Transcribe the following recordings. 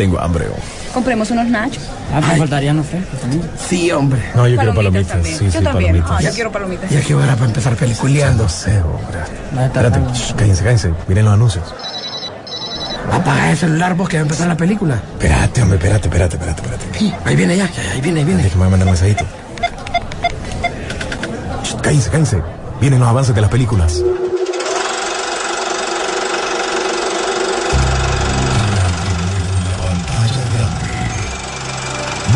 Tengo hambre. oh. Compremos unos nachos. Ah, me faltarían frescos también. Sí, hombre. No, yo quiero palomitas. también. Sí, yo sí, también. palomitas. Ah, yo quiero palomitas. Ya que hora para empezar peliculeando. No sé, hombre. Va a estar Espérate, shh, cállense, cállense. Miren los anuncios. Apaga el celular vos que va a empezar la película. Espérate, hombre, espérate, espérate, espérate, espérate. Ahí viene ya, ya, ahí viene, ahí viene. Déjame mandar un mensajito. Shh, Cállense, cállense. Vienen los avances de las películas.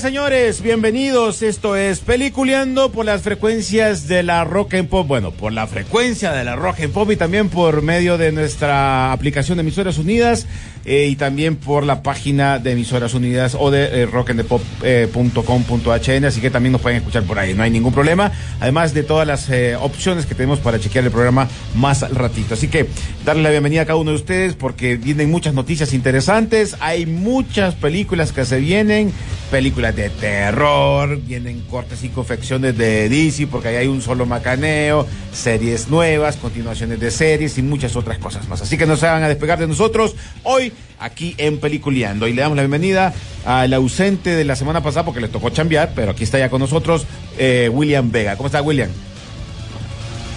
Señores. Bienvenidos. Esto es Peliculeando por las frecuencias de la Rock and Pop. Bueno, por la frecuencia de la Rock and Pop y también por medio de nuestra aplicación de Emisoras Unidas eh, y también por la página de Emisoras Unidas o de eh, rockandthepop.com.hn. Así que también nos pueden escuchar por ahí. No hay ningún problema. Además de todas las eh, opciones que tenemos para chequear el programa más al ratito. Así que darle la bienvenida a cada uno de ustedes porque vienen muchas noticias interesantes. Hay muchas películas que se vienen películas de terror, vienen cortes y confecciones de DC porque ahí hay un solo macaneo, series nuevas, continuaciones de series y muchas otras cosas más. Así que no se van a despegar de nosotros hoy aquí en Peliculeando. Y le damos la bienvenida al ausente de la semana pasada porque le tocó chambear, pero aquí está ya con nosotros eh, William Vega. ¿Cómo está William?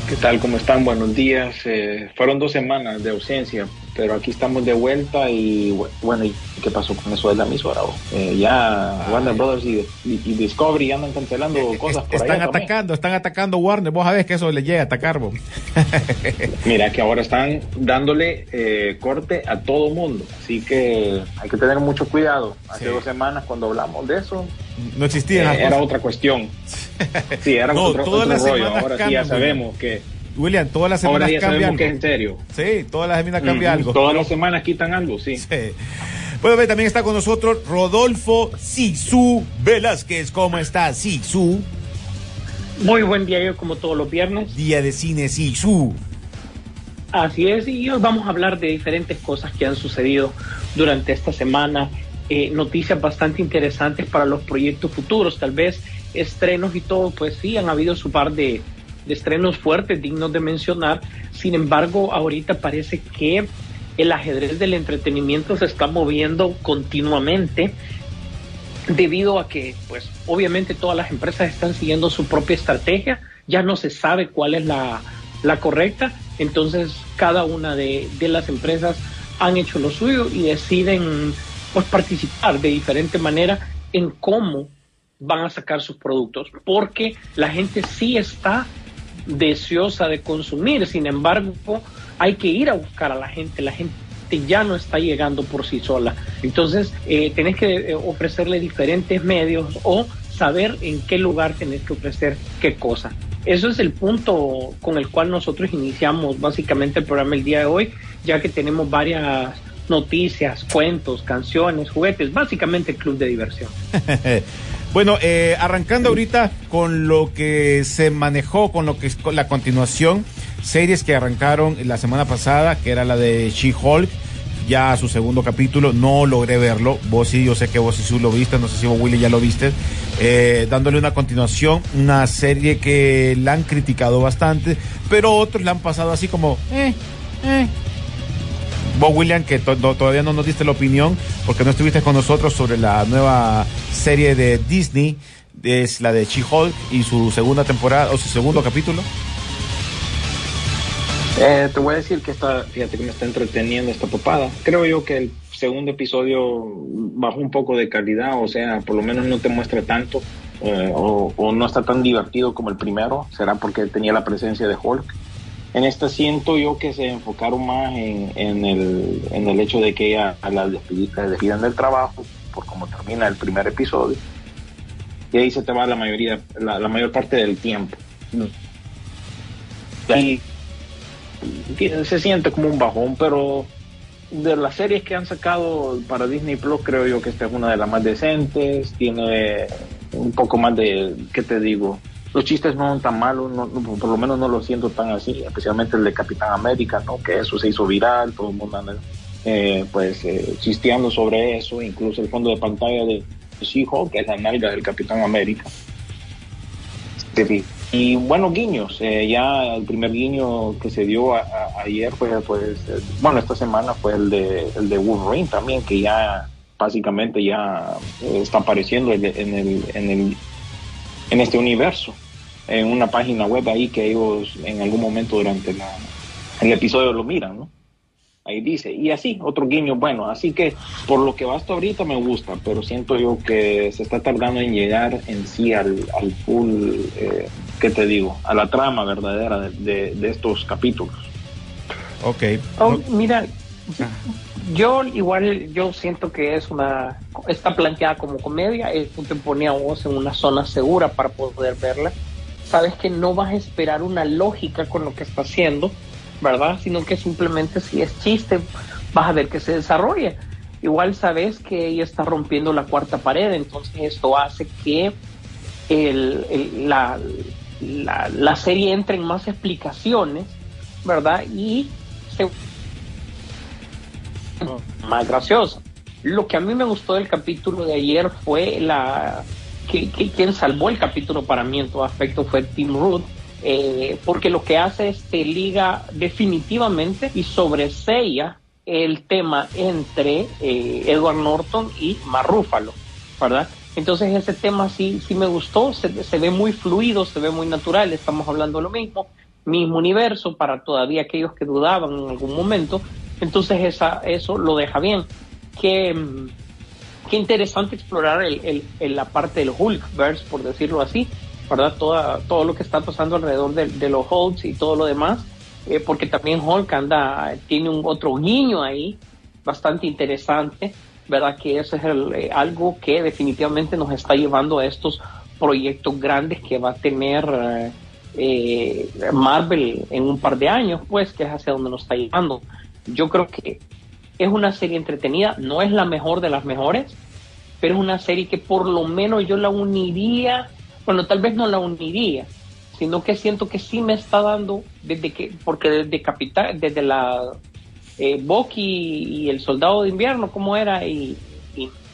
¿Qué tal? ¿Cómo están? Buenos días. Eh, fueron dos semanas de ausencia, pero aquí estamos de vuelta y bu- bueno, ¿y qué pasó con eso de la emisora? Eh, ya Warner Brothers y, y- y Discovery andan cancelando cosas por están allá también. atacando, están atacando Warner. Vos sabés que eso le llega a atacar, vos. Mira que ahora están dándole eh, corte a todo mundo, así que hay que tener mucho cuidado. Hace Sí. dos semanas cuando hablamos de eso, No existía eh, era otra cuestión. Sí, era No, otro, otro rollo. Ahora sí ya sabemos que William, todas las ahora semanas ya cambia sabemos que es algo. en serio. Sí, todas las semanas cambia algo. Todas las semanas quitan algo, sí. Sí. Bueno, también está con nosotros Rodolfo Sisu Velázquez. ¿Cómo está Sisu? Muy buen día, yo como todos los viernes. Día de cine Sisu. Así es, y hoy vamos a hablar de diferentes cosas que han sucedido durante esta semana. Eh, noticias bastante interesantes para los proyectos futuros, tal vez estrenos y todo, pues sí, han habido su par de, de estrenos fuertes, dignos de mencionar. Sin embargo, ahorita parece que el ajedrez del entretenimiento se está moviendo continuamente debido a que, pues, obviamente todas las empresas están siguiendo su propia estrategia, ya no se sabe cuál es la, la correcta, entonces cada una de, de las empresas han hecho lo suyo y deciden, pues, participar de diferente manera en cómo van a sacar sus productos, porque la gente sí está deseosa de consumir, sin embargo, hay que ir a buscar a la gente, la gente ya no está llegando por sí sola. Entonces, eh, tenés que eh, ofrecerle diferentes medios o saber en qué lugar tenés que ofrecer qué cosa. Eso es el punto con el cual nosotros iniciamos básicamente el programa el día de hoy, ya que tenemos varias noticias, cuentos, canciones, juguetes, básicamente el club de diversión. bueno, eh, arrancando ahorita con lo que se manejó, con lo que es la continuación, series que arrancaron la semana pasada, que era la de She-Hulk, ya su segundo capítulo, no logré verlo, vos sí, yo sé que vos sí lo viste, no sé si vos Willy ya lo viste, eh, dándole una continuación, una serie que la han criticado bastante, pero otros la han pasado así como, eh, eh. Vos, William, que to- to- todavía no nos diste la opinión porque no estuviste con nosotros sobre la nueva serie de Disney, es la de She-Hulk y su segunda temporada o su segundo capítulo. Eh, te voy a decir que está, fíjate que me está entreteniendo esta papada. Creo yo que el segundo episodio bajó un poco de calidad, o sea, por lo menos no te muestra tanto eh, o no está tan divertido como el primero. Será porque tenía la presencia de Hulk. En esta siento yo que se enfocaron más en, en el, en el hecho de que ella la despidi- la despidan del trabajo por cómo termina el primer episodio. Y ahí se te va la mayoría, la, la mayor parte del tiempo. Y se siente como un bajón, pero de las series que han sacado para Disney Plus, creo yo que esta es una de las más decentes. Tiene un poco más de, ¿qué te digo? Los chistes no son tan malos, no- no, por lo menos no lo siento tan así, especialmente el de Capitán América, ¿no? Que eso se hizo viral, todo el mundo anda eh, pues eh, chisteando sobre eso, incluso el fondo de pantalla de She-Hulk, que es la nalga del Capitán América. Este, Y bueno, guiños. eh, ya el primer guiño que se dio a- ayer fue, pues, eh, bueno, esta semana fue el de, el de Wolverine también, que ya básicamente ya eh, está apareciendo en el- en este universo, en una página web ahí que ellos en algún momento durante la, el episodio lo miran, ¿no? Ahí dice, y así, otro guiño, bueno, así que por lo que va hasta ahorita me gusta, pero siento yo que se está tardando en llegar en sí al, al full, eh, ¿qué te digo? A la trama verdadera de, de- de estos capítulos. Ok. Oh, mira, yo igual yo siento que es una está planteada como comedia, es te pone a vos en una zona segura para poder verla. Sabes que no vas a esperar una lógica con lo que está haciendo, ¿verdad? Sino que simplemente si es chiste, vas a ver que se desarrolla. Igual sabes que ella está rompiendo la cuarta pared, entonces esto hace que el- el- la, la, la serie entre en más explicaciones, ¿verdad? Y se más graciosa. Lo que a mí me gustó del capítulo de ayer fue la que, que- quien salvó el capítulo para mí en todo aspecto fue Tim Root, eh, porque lo que hace es que liga definitivamente y sobresella el tema entre eh, Edward Norton y Mark Ruffalo, ¿verdad? Entonces ese tema sí, sí me gustó, se, se ve muy fluido, se ve muy natural, estamos hablando lo mismo, mismo universo para todavía aquellos que dudaban en algún momento, entonces esa, eso lo deja bien. Qué, mm, qué interesante explorar el, la parte del Hulkverse, por decirlo así, ¿verdad? Toda, todo lo que está pasando alrededor de, los Hulks y todo lo demás, eh, porque también Hulk anda, tiene un otro guiño ahí, bastante interesante, ¿verdad? Que eso es eh, algo que definitivamente nos está llevando a estos proyectos grandes que va a tener eh, eh, Marvel en un par de años, pues, que es hacia donde nos está llevando. Yo creo que es una serie entretenida, no es la mejor de las mejores, pero es una serie que por lo menos yo la uniría, bueno, tal vez no la uniría, sino que siento que sí me está dando, desde que, porque desde Capital, desde la eh, Bucky y el Soldado de Invierno, ¿cómo era? Y,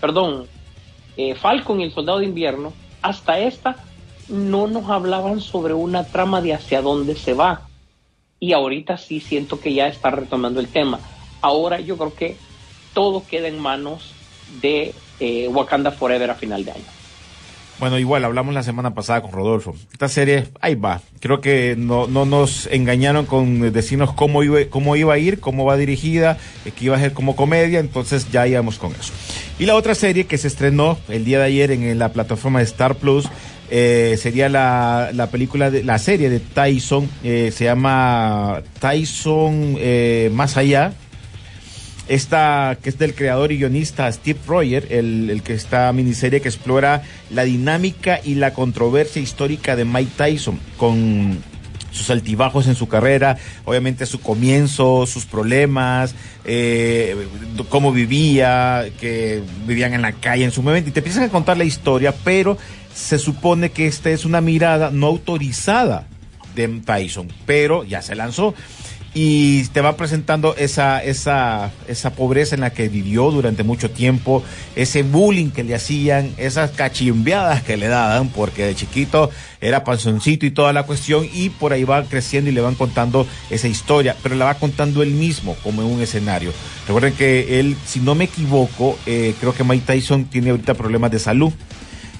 perdón, eh, Falcon y el Soldado de Invierno, hasta esta no nos hablaban sobre una trama de hacia dónde se va. Y ahorita sí siento que ya está retomando el tema. Ahora yo creo que todo queda en manos de eh, Wakanda Forever a final de año. Bueno, igual hablamos la semana pasada con Rodolfo. Esta serie, ahí va. Creo que no, no nos engañaron con decirnos cómo iba, cómo iba a ir, cómo va dirigida, eh, que iba a ser como comedia, entonces ya íbamos con eso. Y la otra serie que se estrenó el día de ayer en, la plataforma de Star Plus eh, sería la, la película, de, la serie de Tyson, eh, se llama Tyson Más Allá. Esta que es del creador y guionista Steve Royer, el, el que esta miniserie que explora la dinámica y la controversia histórica de Mike Tyson con sus altibajos en su carrera, obviamente su comienzo, sus problemas, eh, cómo vivía, que vivían en la calle en su momento, y te empiezan a contar la historia, pero se supone que esta es una mirada no autorizada de Tyson, pero ya se lanzó y te va presentando esa, esa, esa pobreza en la que vivió durante mucho tiempo, ese bullying que le hacían, esas cachimbeadas que le daban, porque de chiquito era panzoncito y toda la cuestión, y por ahí va creciendo y le van contando esa historia, pero la va contando él mismo, como en un escenario. Recuerden que él, si no me equivoco, eh, creo que Mike Tyson tiene ahorita problemas de salud.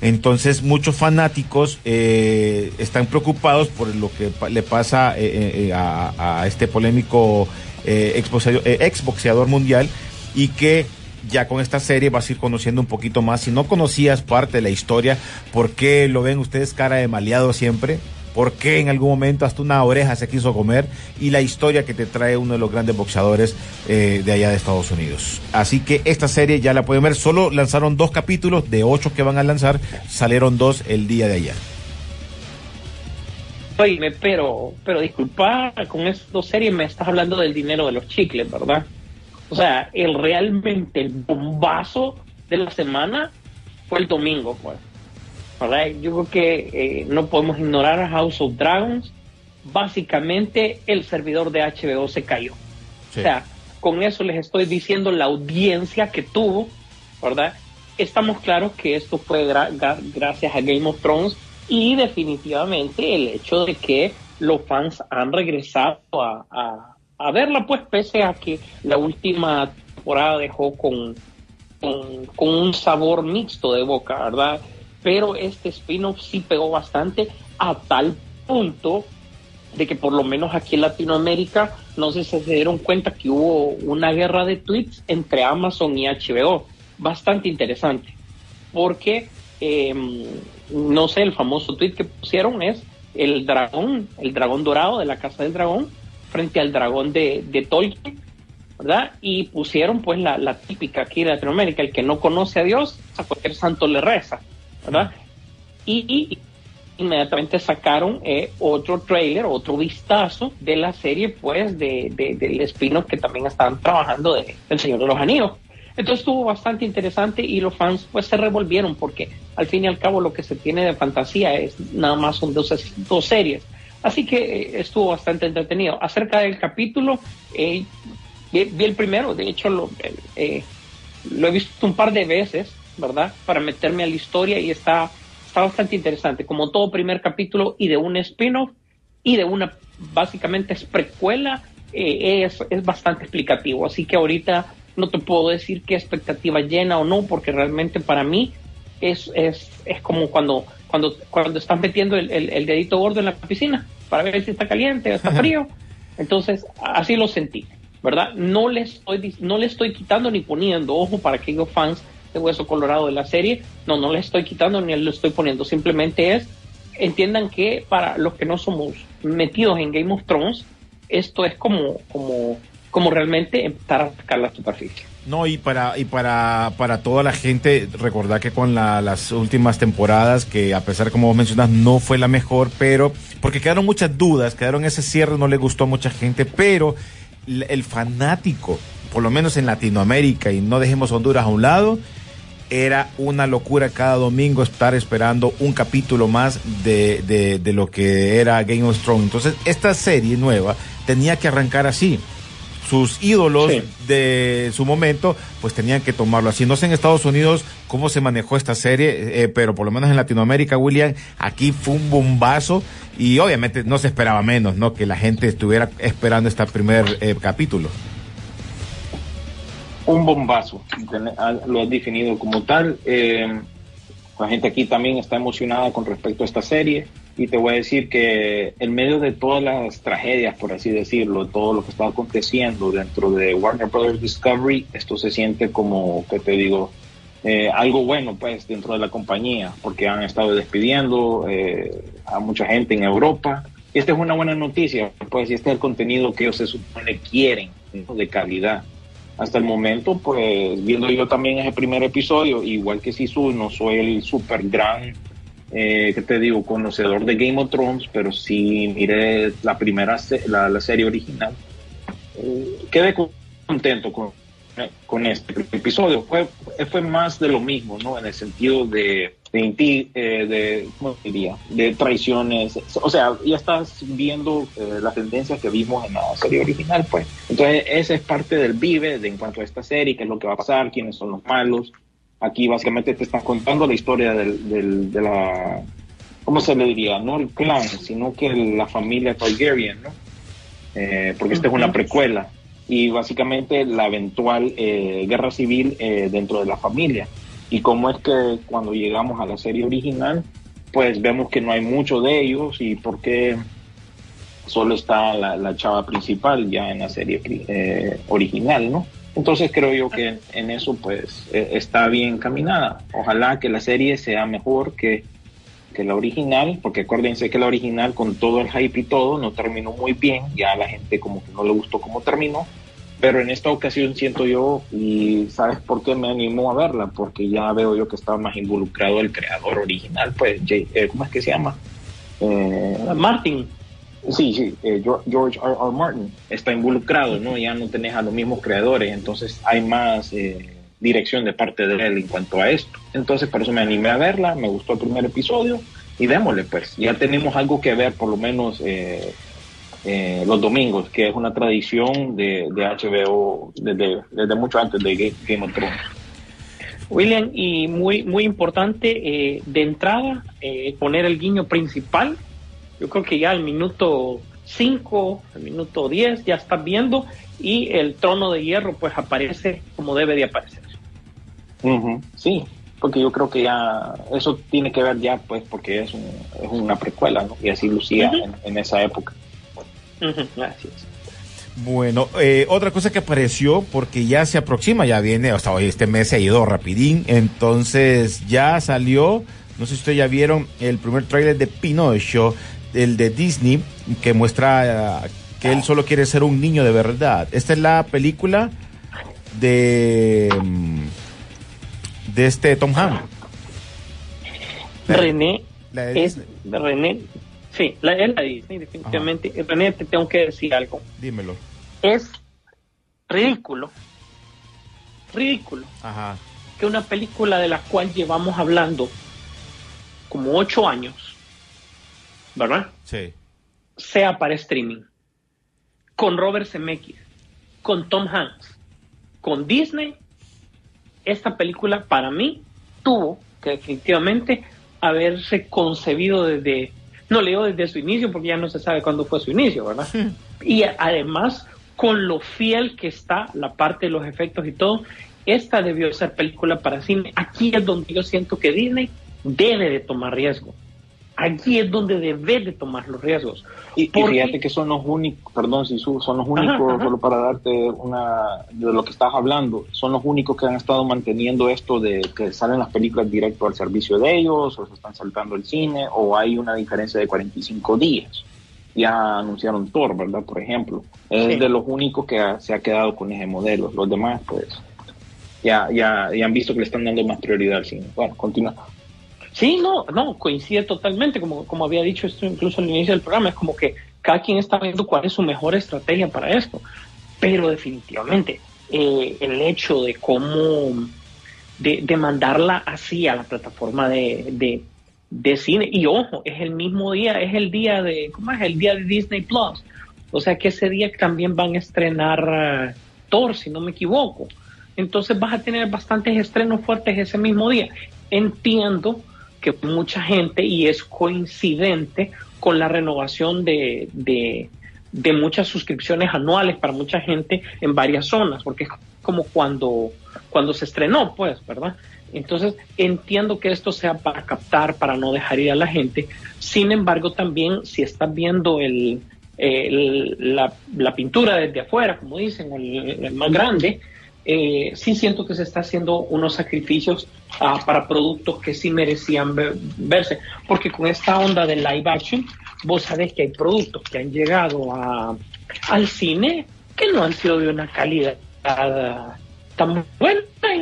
Entonces muchos fanáticos eh, están preocupados por lo que le pasa eh, eh, eh, a, este polémico eh, exboxeador, exboxeador mundial y que ya con esta serie vas a ir conociendo un poquito más. Si no conocías parte de la historia, ¿por qué lo ven ustedes cara de maleado siempre? ¿Por qué en algún momento hasta una oreja se quiso comer? Y la historia que te trae uno de los grandes boxeadores eh, de allá de Estados Unidos. Así que esta serie ya la pueden ver. Solo lanzaron dos capítulos de ocho que van a lanzar. Salieron dos el día de ayer. Oye, pero, pero disculpa, con estas dos series me estás hablando del dinero de los chicles, ¿verdad? O sea, el realmente el bombazo de la semana fue el domingo, pues. ¿Verdad? Yo creo que eh, no podemos ignorar a House of Dragons. Básicamente, el servidor de HBO se cayó. Sí. O sea, con eso les estoy diciendo la audiencia que tuvo, ¿verdad? Estamos claros que esto fue gra- gra- gracias a Game of Thrones y definitivamente el hecho de que los fans han regresado a, a- a verla, pues pese a que la última temporada dejó con, con, con un sabor mixto de boca, ¿verdad? Pero este spin-off sí pegó bastante a tal punto de que por lo menos aquí en Latinoamérica no sé si se dieron cuenta que hubo una guerra de tweets entre Amazon y HBO, bastante interesante, porque eh, no sé, el famoso tweet que pusieron es el dragón, el dragón dorado de la casa del dragón frente al dragón de, de Tolkien, ¿verdad? Y pusieron pues la, la típica aquí de Latinoamérica, el que no conoce a Dios, a cualquier santo le reza, ¿verdad? Y, y inmediatamente sacaron eh, otro trailer, otro vistazo de la serie, pues, de, de- del spin-off que también estaban trabajando de El Señor de los Anillos. Entonces estuvo bastante interesante y los fans pues se revolvieron porque al fin y al cabo lo que se tiene de fantasía es nada más son dos, dos series. Así que eh, estuvo bastante entretenido. Acerca del capítulo, eh, vi, vi el primero, de hecho lo, eh, eh, lo he visto un par de veces, ¿verdad? Para meterme a la historia y está, está bastante interesante. Como todo primer capítulo y de un spin-off y de una, básicamente es precuela, eh, es, es bastante explicativo. Así que ahorita no te puedo decir qué expectativa llena o no, porque realmente para mí es, es, es como cuando, cuando, cuando estás metiendo el, el- el dedito gordo en la piscina para ver si está caliente o está frío. Entonces, así lo sentí, ¿verdad? No le estoy, no le estoy quitando ni poniendo, ojo, para aquellos fans de Hueso Colorado de la serie, no, no le estoy quitando ni le estoy poniendo, simplemente es, entiendan que para los que no somos metidos en Game of Thrones, esto es como, como, como realmente empezar a sacar la superficie. No, y para, y para, para toda la gente, recordar que con la- las últimas temporadas, que a pesar, como vos mencionas, no fue la mejor, pero, porque quedaron muchas dudas, quedaron ese cierre, no le gustó a mucha gente, pero el fanático, por lo menos en Latinoamérica, y no dejemos Honduras a un lado, era una locura cada domingo estar esperando un capítulo más de, de, de lo que era Game of Thrones. Entonces, esta serie nueva tenía que arrancar así. Sus ídolos Sí. de su momento, pues tenían que tomarlo así. No sé en Estados Unidos cómo se manejó esta serie, eh, pero por lo menos en Latinoamérica, William, aquí fue un bombazo y obviamente no se esperaba menos, ¿no? Que la gente estuviera esperando este primer eh, capítulo. Un bombazo, lo has definido como tal. Eh, la gente aquí también está emocionada con respecto a esta serie y te voy a decir que en medio de todas las tragedias, por así decirlo, todo lo que está aconteciendo dentro de Warner Brothers Discovery, esto se siente como, que te digo, eh, algo bueno pues dentro de la compañía, porque han estado despidiendo eh, a mucha gente en Europa. Y esta es una buena noticia, pues, y este es el contenido que ellos se supone quieren, ¿no? de calidad. Hasta el momento, pues viendo yo también ese primer episodio, igual que Sisu, no soy el super gran, eh, ¿qué te digo?, conocedor de Game of Thrones, pero sí miré la primera, la, la serie original. Eh, quedé contento con, con este episodio. Fue, fue más de lo mismo, ¿no? En el sentido de, de, inti- eh, de ¿cómo diría? De traiciones. O sea, ya estás viendo eh, las tendencias que vimos en la serie original, pues. Entonces, esa es parte del vive de, en cuanto a esta serie, qué es lo que va a pasar, quiénes son los malos. Aquí básicamente te están contando la historia del, del- de la, ¿cómo se le diría? No el clan, sino que la familia Targaryen, ¿no? Eh, porque esta es una precuela y básicamente la eventual eh, guerra civil eh, dentro de la familia. Y cómo es que cuando llegamos a la serie original, pues vemos que no hay mucho de ellos y por qué solo está la, chava principal ya en la serie eh, original, ¿no? Entonces creo yo que en, en eso pues eh, está bien caminada. Ojalá que la serie sea mejor que, que la original, porque acuérdense que la original con todo el hype y todo no terminó muy bien, ya a la gente como que no le gustó cómo terminó, pero en esta ocasión siento yo, y ¿sabes por qué me animó a verla? Porque ya veo yo que estaba más involucrado el creador original, pues, J- eh, ¿cómo es que se llama? Eh, Martin. Sí, sí, eh, Geor- George R. R. Martin está involucrado, ¿no? Ya no tenés a los mismos creadores, entonces hay más eh, dirección de parte de él en cuanto a esto. Entonces, por eso me animé a verla, me gustó el primer episodio y démosle, pues. Ya tenemos algo que ver, por lo menos eh, eh, los domingos, que es una tradición de, de HBO desde, desde mucho antes de Ga- Game of Thrones. William, y muy, muy importante, eh, de entrada, eh, poner el guiño principal. Yo creo que ya al minuto 5, al minuto 10, ya estás viendo, y el trono de hierro, pues aparece como debe de aparecer. Sí, porque yo creo que ya eso tiene que ver ya, pues, porque es, un- es una precuela, ¿no? Y así lucía en esa época. Es. Bueno, eh, otra cosa que apareció, porque ya se aproxima, ya viene, hasta hoy este mes se ha ido rapidín, entonces ya salió, no sé si ustedes ya vieron el primer tráiler de Pinocho, el de Disney, que muestra eh, que él solo quiere ser un niño de verdad. Esta es la película de, mm, de este Tom Hanks. René la de es. René, sí, la, es la Disney, definitivamente. René, te tengo que decir algo. Dímelo. Es ridículo, ridículo Ajá. que una película de la cual llevamos hablando como ocho años, ¿verdad? Sí. Sea para streaming, con Robert Zemeckis, con Tom Hanks, con Disney, esta película para mí tuvo que definitivamente haberse concebido desde, no leo desde su inicio porque ya no se sabe cuándo fue su inicio, ¿verdad? Y además, con lo fiel que está la parte de los efectos y todo, esta debió ser película para cine. Aquí es donde yo siento que Disney debe de tomar riesgo. Aquí es donde debe de tomar los riesgos. Y, fíjate que son los únicos, perdón si son los únicos, ajá. solo para darte una de lo que estás hablando, son los únicos que han estado manteniendo esto de que salen las películas directo al servicio de ellos, o se están saltando el cine, o hay una diferencia de 45 días. Ya anunciaron Thor, ¿verdad? Por ejemplo. Es Sí. de los únicos que ha- se ha quedado con ese modelo. Los demás, pues, ya, ya, ya han visto que le están dando más prioridad al cine. Bueno, continúa. Sí, no, no, coincide totalmente, como, como había dicho esto incluso al inicio del programa, es como que cada quien está viendo cuál es su mejor estrategia para esto, pero definitivamente eh, el hecho de cómo, de, mandarla así a la plataforma de, de, de cine, y ojo, es el mismo día, es el día de, ¿cómo es? El día de Disney Plus, o sea que ese día también van a estrenar eh, Thor, si no me equivoco. Entonces vas a tener bastantes estrenos fuertes ese mismo día. Entiendo que mucha gente, y es coincidente con la renovación de, de, de muchas suscripciones anuales para mucha gente en varias zonas, porque es como cuando, cuando se estrenó, pues, ¿verdad? Entonces, entiendo que esto sea para captar, para no dejar ir a la gente. Sin embargo, también si estás viendo el, el- la, la pintura desde afuera, como dicen, el, el más grande, eh, sí siento que se está haciendo unos sacrificios ah, para productos que sí merecían ver- verse, porque con esta onda de live action, vos sabés que hay productos que han llegado a, al cine que no han sido de una calidad tan buena.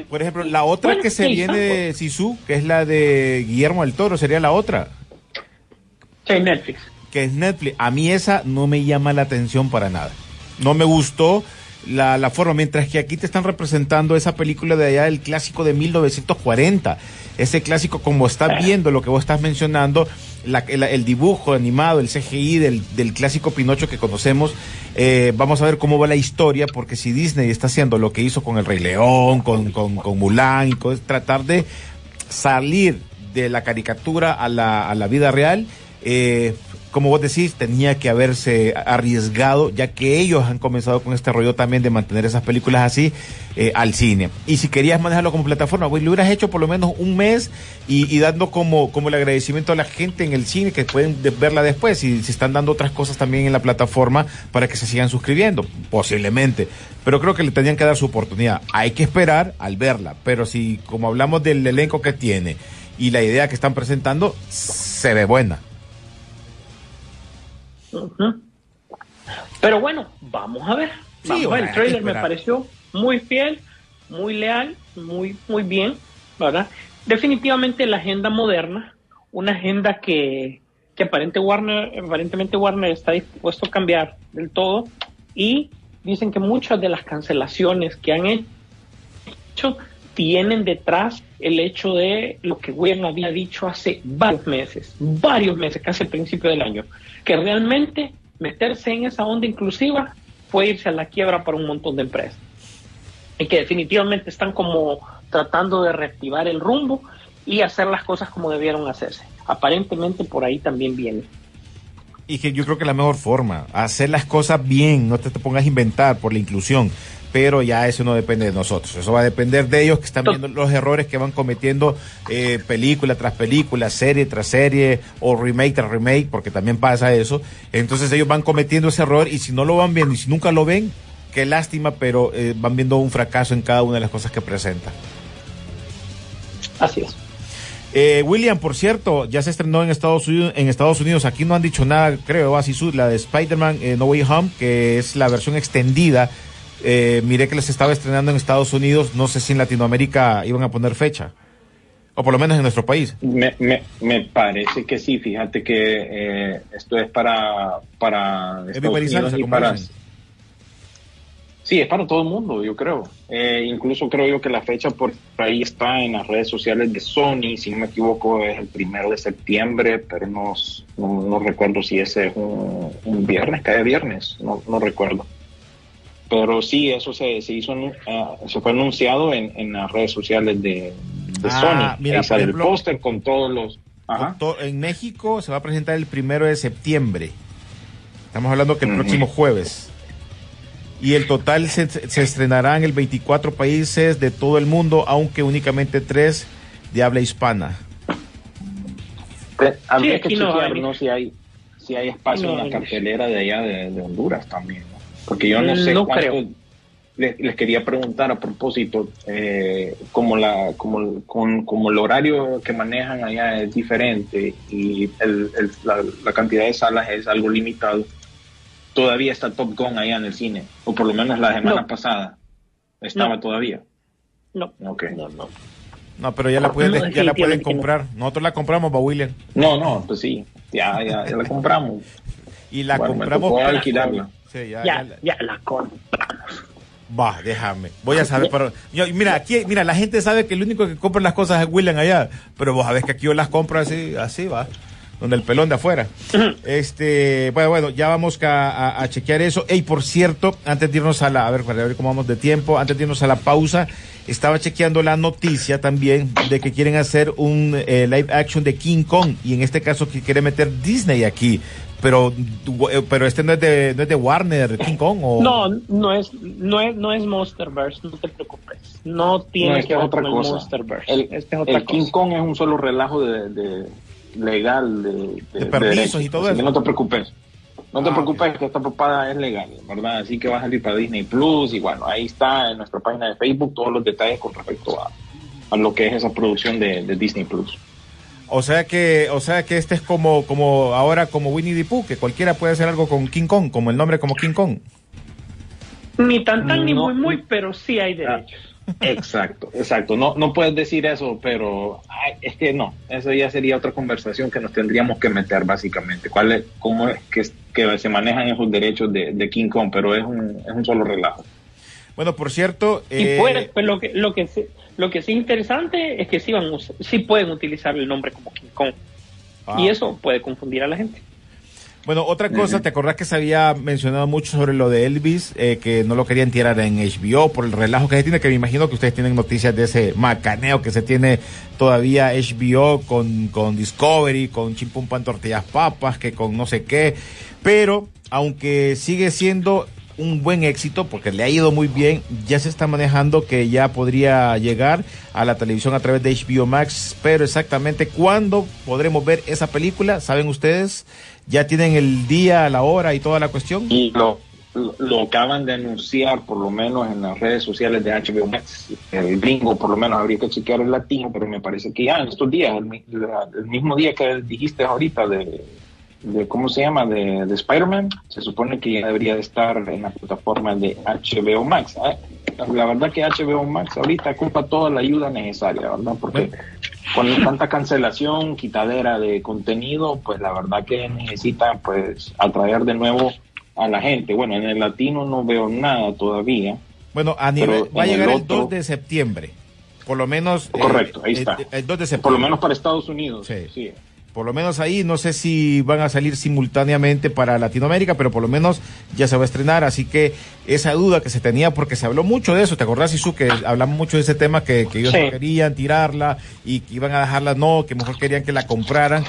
Por ejemplo, la otra Bueno, que se sí, viene de Sisu, que es la de Guillermo del Toro, sería la otra, Sí, Netflix. que es Netflix. A mí esa no me llama la atención para nada. No me gustó la, la forma, mientras que aquí te están representando esa película de allá, el clásico de 1940. Ese clásico, como estás viendo lo que vos estás mencionando, la- el, el dibujo animado, el CGI del, del clásico Pinocho que conocemos, eh, vamos a ver cómo va la historia, porque si Disney está haciendo lo que hizo con El Rey León, con, con, Mulan, y con- tratar de salir de la caricatura a la, a la vida real, eh, como vos decís, tenía que haberse arriesgado, ya que ellos han comenzado con este rollo también de mantener esas películas así eh, al cine. Y si querías manejarlo como plataforma, pues lo hubieras hecho por lo menos un mes y, dando como, el agradecimiento a la gente en el cine que pueden de- verla después y si están dando otras cosas también en la plataforma para que se sigan suscribiendo, posiblemente. Pero creo que le tenían que dar su oportunidad. Hay que esperar al verla, pero si como hablamos del elenco que tiene y la idea que están presentando, se ve buena. Pero bueno, vamos a ver. Sí, Vamos a ver. bueno, El trailer me pareció muy fiel, muy leal, muy, muy bien, ¿verdad? Definitivamente la agenda moderna, una agenda que, que aparente Warner, aparentemente Warner está dispuesto a cambiar del todo y dicen que muchas de las cancelaciones que han hecho tienen detrás el hecho de lo que William había dicho hace varios meses, varios meses, casi al principio del año, que realmente meterse en esa onda inclusiva fue irse a la quiebra para un montón de empresas. Y que definitivamente están como tratando de reactivar el rumbo y hacer las cosas como debieron hacerse. Aparentemente por ahí también viene. Y que yo creo que la mejor forma, hacer las cosas bien, no te, te pongas a inventar por la inclusión, pero ya eso no depende de nosotros, eso va a depender de ellos que están viendo los errores que van cometiendo eh, película tras película, serie tras serie o remake tras remake, porque también pasa eso. Entonces ellos van cometiendo ese error y si no lo van viendo y si nunca lo ven, qué lástima, pero eh, van viendo un fracaso en cada una de las cosas que presentan. Así es. Eh, William, por cierto, ya se estrenó en Estados Unidos. En Estados Unidos, aquí no han dicho nada, creo, así su, la de Spider-Man eh, No Way Home, que es la versión extendida. Eh, miré que les estaba estrenando en Estados Unidos. No sé si en Latinoamérica iban a poner fecha, o por lo menos en nuestro país. Me, me, me parece que sí, fíjate que eh, esto es para, para Estados Unidos y para... dicen. Sí, es para todo el mundo, yo creo. Eh, incluso creo yo que la fecha por ahí está en las redes sociales de Sony, si no me equivoco es el primero de septiembre, pero no, no, no recuerdo si ese es un, un viernes, cae viernes, no, no recuerdo. Pero sí, eso se, se hizo, ah, se fue anunciado en, en las redes sociales de, de Ah, Sony. mira, ahí sale por el póster con todos los... Ajá. To- En México se va a presentar el primero de septiembre. Estamos hablando que el próximo jueves. Y el total se, se estrenará en el 24 países de todo el mundo, aunque únicamente tres de habla hispana. Habría Sí, que no chequear, hay. ¿no? Si hay, si hay espacio No en la cartelera de allá de, de Honduras también, ¿no? Porque yo no sé No cuánto... creo. Les, les quería preguntar a propósito, eh, como, la, como, con- como el horario que manejan allá es diferente y el- el- la, la cantidad de salas es algo limitado, todavía está Top Gun allá en el cine, o por lo menos la semana No. pasada estaba No. todavía. No, Ok. no, no. No, pero ya la pueden, No, ya la pueden comprar. Nosotros la compramos, va William. No, no, pues sí, ya, ya, ya la compramos. Y la Bueno, me compramos. tocó para- alquilarla. Sí, ya, Ya, ya- ya la compramos. Va, déjame. Voy a saber. Yo- mira, aquí, mira, la gente sabe que el único que compra las cosas es William allá. Pero vos sabés que aquí yo las compro así, así va. Donde el pelón de afuera. Este, bueno, bueno, ya vamos a, a- a chequear eso. Ey, por cierto, antes de irnos a la, a ver, para ver cómo vamos de tiempo, antes de irnos a la pausa, estaba chequeando la noticia también de que quieren hacer un eh, live action de King Kong y en este caso que quiere meter Disney aquí. Pero, pero este no es de, no es de Warner, King Kong o. No, no es, no es, no es Monsterverse, no te preocupes. No tiene No, que ver otra con cosa. el Monsterverse. El, Esta es otra el King cosa. Kong es un solo relajo de, de- legal de, De permisos y todo así eso. que no te preocupes. No te Ah, preocupes que esta papada es legal, ¿verdad? Así que va a salir para Disney Plus y bueno, ahí está en nuestra página de Facebook todos los detalles con respecto a, a lo que es esa producción de, de Disney Plus. O sea que, o sea que este es como, como ahora como Winnie the Pooh, que cualquiera puede hacer algo con King Kong, como el nombre como King Kong. Ni tan tan ni muy muy, pero sí hay derechos. Exacto, exacto. No, no puedes decir eso, pero ay, es que no. Eso ya sería otra conversación que nos tendríamos que meter básicamente. ¿Cuál es, cómo es que, que se manejan esos derechos de, de King Kong? Pero es un, es un solo relajo. Bueno, por cierto, Y eh, puede, pues lo que lo que sí, lo que sí es interesante es que sí van sí pueden utilizar el nombre como King Kong. ah, Y eso puede confundir a la gente. Bueno, otra cosa, ¿te acordás que se había mencionado mucho sobre lo de Elvis, eh, que no lo querían tirar en HBO por el relajo que se tiene, que me imagino que ustedes tienen noticias de ese macaneo que se tiene todavía HBO con, con Discovery, con Chimpum Pan Tortillas Papas, que con no sé qué, pero aunque sigue siendo un buen éxito porque le ha ido muy bien, ya se está manejando que ya podría llegar a la televisión a través de HBO Max, pero exactamente cuándo podremos ver esa película, ¿saben ustedes? ¿Ya tienen el día, la hora y toda la cuestión? Y lo, lo, acaban de anunciar, por lo menos en las redes sociales de HBO Max. El gringo, por lo menos, habría que chequear el latino, pero me parece que ya en estos días, el, el mismo día que dijiste ahorita de, de ¿cómo se llama? De, de Spider-Man, se supone que ya debería de estar en la plataforma de HBO Max. ¿eh? La verdad que HBO Max ahorita ocupa toda la ayuda necesaria, ¿verdad? Porque con tanta cancelación, quitadera de contenido, pues la verdad que necesitan pues atraer de nuevo a la gente. Bueno, en el latino no veo nada todavía. Bueno, a nivel, va a el llegar el, otro- 2 de septiembre, por lo menos. eh, Correcto, ahí el- está. El, 2 de septiembre. Por lo menos para Estados Unidos. Sí. sí. Por lo menos ahí, no sé si van a salir simultáneamente para Latinoamérica, pero por lo menos ya se va a estrenar. Así que esa duda que se tenía, porque se habló mucho de eso, ¿te acordás, Isu? Que hablamos mucho de ese tema, que, que ellos Sí. no querían tirarla y que iban a dejarla, no, que mejor querían que la compraran.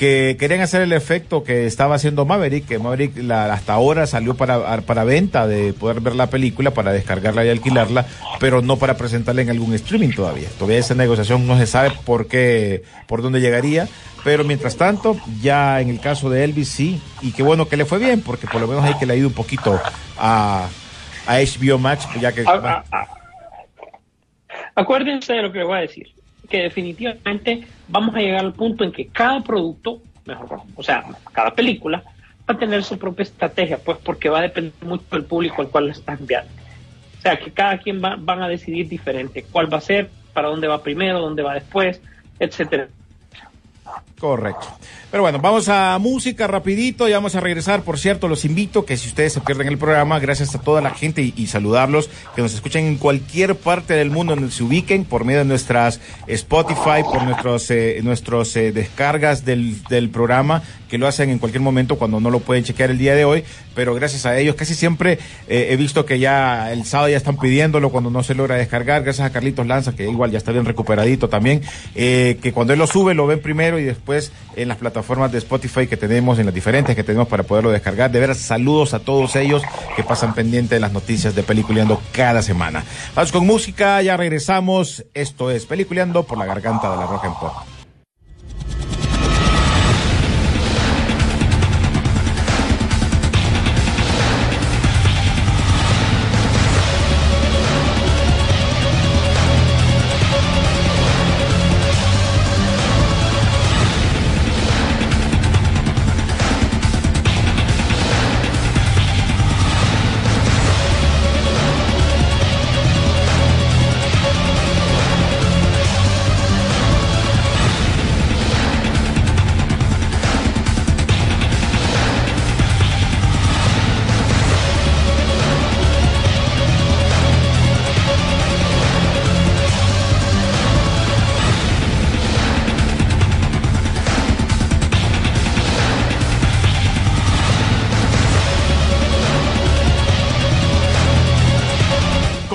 Que querían hacer el efecto que estaba haciendo Maverick, que Maverick la- hasta ahora salió para, para venta de poder ver la película, para descargarla y alquilarla, pero no para presentarla en algún streaming todavía. Todavía esa negociación no se sabe por qué, por dónde llegaría, pero mientras tanto, ya en el caso de Elvis sí, y qué bueno que le fue bien, porque por lo menos hay que le ha ido un poquito a, a HBO Max, ya que... A- a- a- Acuérdense de lo que les voy a decir, que definitivamente vamos a llegar al punto en que cada producto, mejor, o sea, cada película, va a tener su propia estrategia, pues porque va a depender mucho del público al cual la estás enviando. O sea, que cada quien va, van a decidir diferente cuál va a ser, para dónde va primero, dónde va después, etcétera. Correcto. Pero bueno, vamos a música rapidito y vamos a regresar. Por cierto, los invito que si ustedes se pierden el programa, gracias a toda la gente y, saludarlos, que nos escuchen en cualquier parte del mundo donde se ubiquen por medio de nuestras Spotify, por nuestros eh, nuestros eh, descargas del, del programa, que lo hacen en cualquier momento cuando no lo pueden chequear el día de hoy. Pero gracias a ellos, casi siempre eh, he visto que ya el sábado ya están pidiéndolo cuando no se logra descargar. Gracias a Carlitos Lanza, que igual ya está bien recuperadito también, eh, que cuando él lo sube lo ven primero y después en las plataformas de Spotify que tenemos, en las diferentes que tenemos para poderlo descargar. De veras, saludos a todos ellos que pasan pendiente de las noticias de Peliculeando cada semana. Vamos con música, ya regresamos. Esto es Peliculeando por la garganta de la Rock and Pop.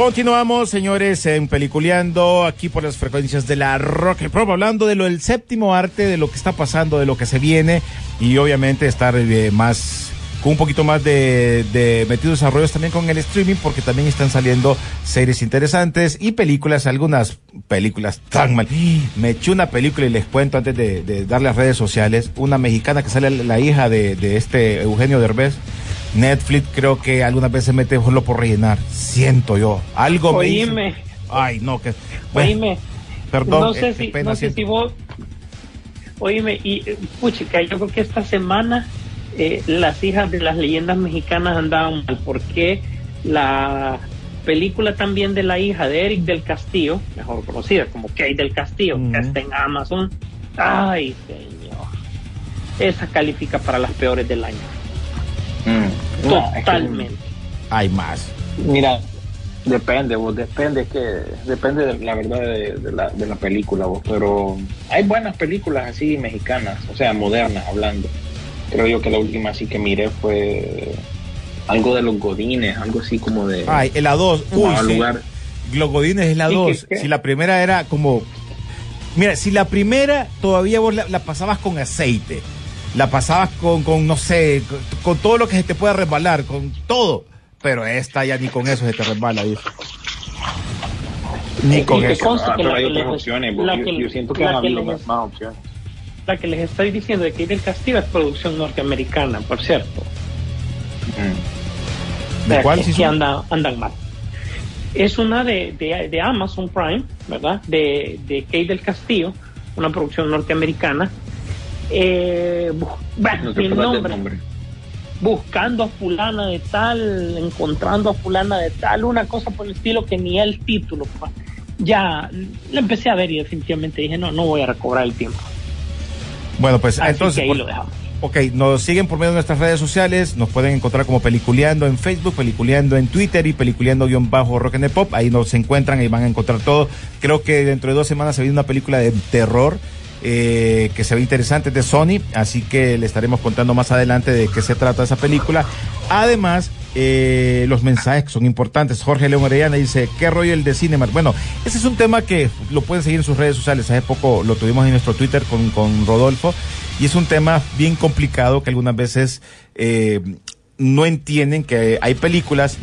Continuamos, señores, en Peliculeando, aquí por las frecuencias de la Rock and Pop, hablando de lo del séptimo arte, de lo que está pasando, de lo que se viene, y obviamente estar eh, más, con un poquito más de, metidos desarrollos también con el streaming, porque también están saliendo series interesantes y películas, algunas películas tan mal. Me eché una película y les cuento antes de, de darle las redes sociales, una mexicana que sale la hija de, de este Eugenio Derbez. Netflix creo que algunas veces mete solo por rellenar. Siento yo. Algo me dice- Oíme, Ay, no, que. bueno, oíme, perdón. no sé eh, si, qué pena no sé si vos, oíme, y eh, puchica, yo creo que esta semana eh, las hijas de las leyendas mexicanas andaban mal, porque la película también de la hija de Eric del Castillo, mejor conocida como Kate del Castillo, que está en Amazon. Ay, señor. Esa califica para las peores del año. Mm. No, es que- Totalmente. Hay más. Mira, depende, vos, depende, que depende de la verdad de, de la, de la película, vos, pero hay buenas películas así mexicanas, o sea, modernas hablando. Creo yo que la última sí que miré fue algo de los Godines, algo así como de... Ay, la 2. como Uy, sí. lugar. Los Godines es la ¿Y qué- 2. qué? Si la primera era como. Mira, si la primera todavía vos la, la pasabas con aceite, la pasabas con, con no sé, con, con todo lo que se te pueda resbalar, con todo. Pero esta ya ni con eso se te resbala, viejo. Ni Y con que eso. Ah, que pero la hay que otras les- opciones, la yo, que- yo siento que la han que habido les- más, más opciones. La que les estoy diciendo de Kate del Castillo es producción norteamericana, por cierto. Mm. O sea, ¿De cuál? que sí sí son? andan, andan mal. Es una de, de, de Amazon Prime, ¿verdad? De, de Kate del Castillo, una producción norteamericana. Eh, bu- bueno, del nombre. nombre. Buscando a fulana de tal, encontrando a fulana de tal, una cosa por el estilo que ni el título. pa. Ya la empecé a ver y definitivamente dije, no, no voy a recobrar el tiempo. Bueno, pues Así entonces. que ahí por- lo dejamos. Ok, nos siguen por medio de nuestras redes sociales, nos pueden encontrar como Peliculeando en Facebook, Peliculeando en Twitter y Peliculeando-Rock and the Pop, ahí nos encuentran y van a encontrar todo. Creo que dentro de dos semanas se viene una película de terror eh, que se ve interesante de Sony, así que le estaremos contando más adelante de qué se trata esa película. Además, eh, los mensajes son importantes. Jorge León Orellana dice, ¿qué rollo el de Cinemark? Bueno, ese es un tema que lo pueden seguir en sus redes sociales. Hace poco lo tuvimos en nuestro Twitter con, con Rodolfo y es un tema bien complicado que algunas veces eh, no entienden que hay películas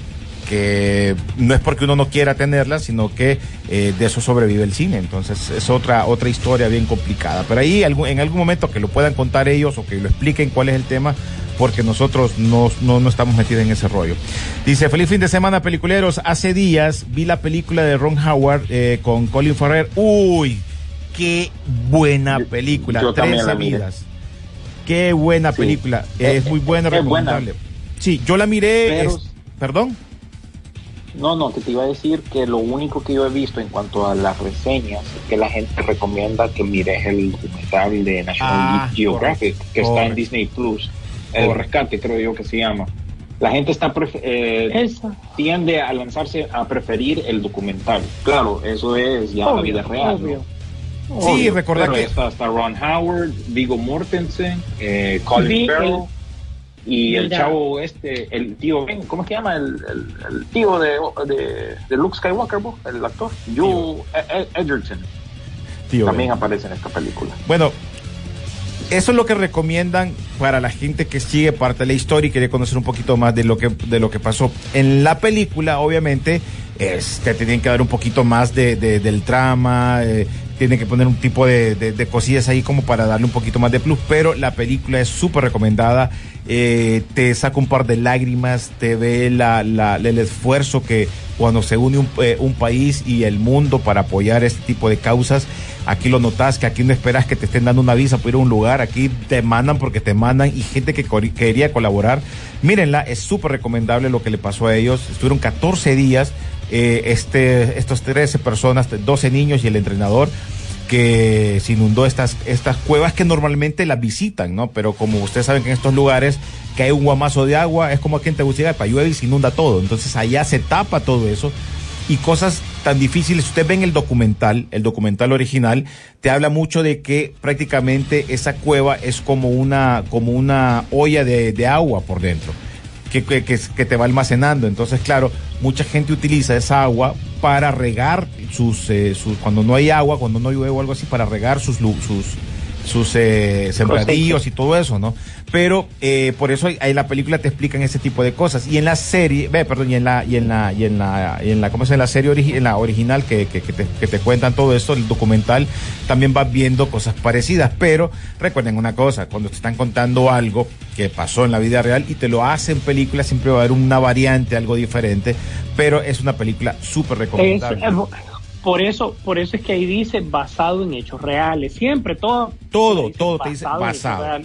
que no es porque uno no quiera tenerlas, sino que eh, de eso sobrevive el cine. Entonces es otra otra historia bien complicada. Pero ahí en algún momento que lo puedan contar ellos o que lo expliquen cuál es el tema, porque nosotros no, no, no estamos metidos en ese rollo. Dice, feliz fin de semana, peliculeros. Hace días vi la película de Ron Howard eh, con Colin Farrell. Uy, qué buena película. yo miré. vidas. Qué buena Sí. película. Eh, es muy buena, recomendable. Sí, yo la miré. Pero- es- Perdón. No, no, que te iba a decir que lo único que yo he visto en cuanto a las reseñas es que la gente recomienda que mires el documental de National Ah, Geographic correcto, que está en correcto. Disney Plus, el Correcto. rescate creo yo que se llama. La gente está eh, tiende a lanzarse a preferir el documental. Claro, eso es ya la Obvio, vida real. ¿no? obvio. Sí, Obvio, recordá pero que- está, está Ron Howard, Vigo Mortensen, eh, Colin Farrell el- y el chavo este, el tío Ben, ¿cómo se llama? El, el- el tío de, de, de Luke Skywalker, el actor, Joe E- Edgerton, Tío, también Ben. aparece en esta película. Bueno, eso es lo que recomiendan para la gente que sigue parte de la historia y quiere conocer un poquito más de lo que, de lo que pasó. En la película, obviamente, este, te tienen que dar un poquito más de, de- del trama, eh, tienen que poner un tipo de, de- de cosillas ahí como para darle un poquito más de plus, pero la película es súper recomendada, eh, te saca un par de lágrimas, te ve la, el esfuerzo que cuando se une un, eh, un país y el mundo para apoyar este tipo de causas, aquí lo notas que aquí no esperas que te estén dando una visa para ir a un lugar, aquí te mandan porque te mandan y gente que quería colaborar. Mírenla, es súper recomendable lo que le pasó a ellos. Estuvieron 14 días, eh, este, estos 13 personas, 12 niños y el entrenador que se inundó estas, estas cuevas que normalmente las visitan, ¿no? Pero como ustedes saben que en estos lugares que hay un guamazo de agua, es como aquí en Tegucigalpa, llueve y se inunda todo. Entonces allá se tapa todo eso y cosas tan difíciles. Usted ve en el documental, el documental original, te habla mucho de que prácticamente esa cueva es como una, como una olla de, de agua por dentro. Que, que, que, que te va almacenando. Entonces, claro, mucha gente utiliza esa agua para regar sus, eh, sus cuando no hay agua, cuando no llueve o algo así, para regar sus, sus, sus eh, sembradíos y todo eso, ¿no? Pero eh, por eso ahí en la película te explican ese tipo de cosas. Y en la serie, ve, perdón, y en la, y en la, y en la, y en la, ¿cómo se llama? En la serie origi- en la original que, que, que te, que te cuentan todo esto, el documental, también vas viendo cosas parecidas. Pero recuerden una cosa, cuando te están contando algo que pasó en la vida real y te lo hacen película, siempre va a haber una variante, algo diferente. Pero es una película súper Es- recomendable. eh, por eso, por eso es que ahí dice basado en hechos reales. Siempre todo. Todo, dice todo te dice en hechos basado.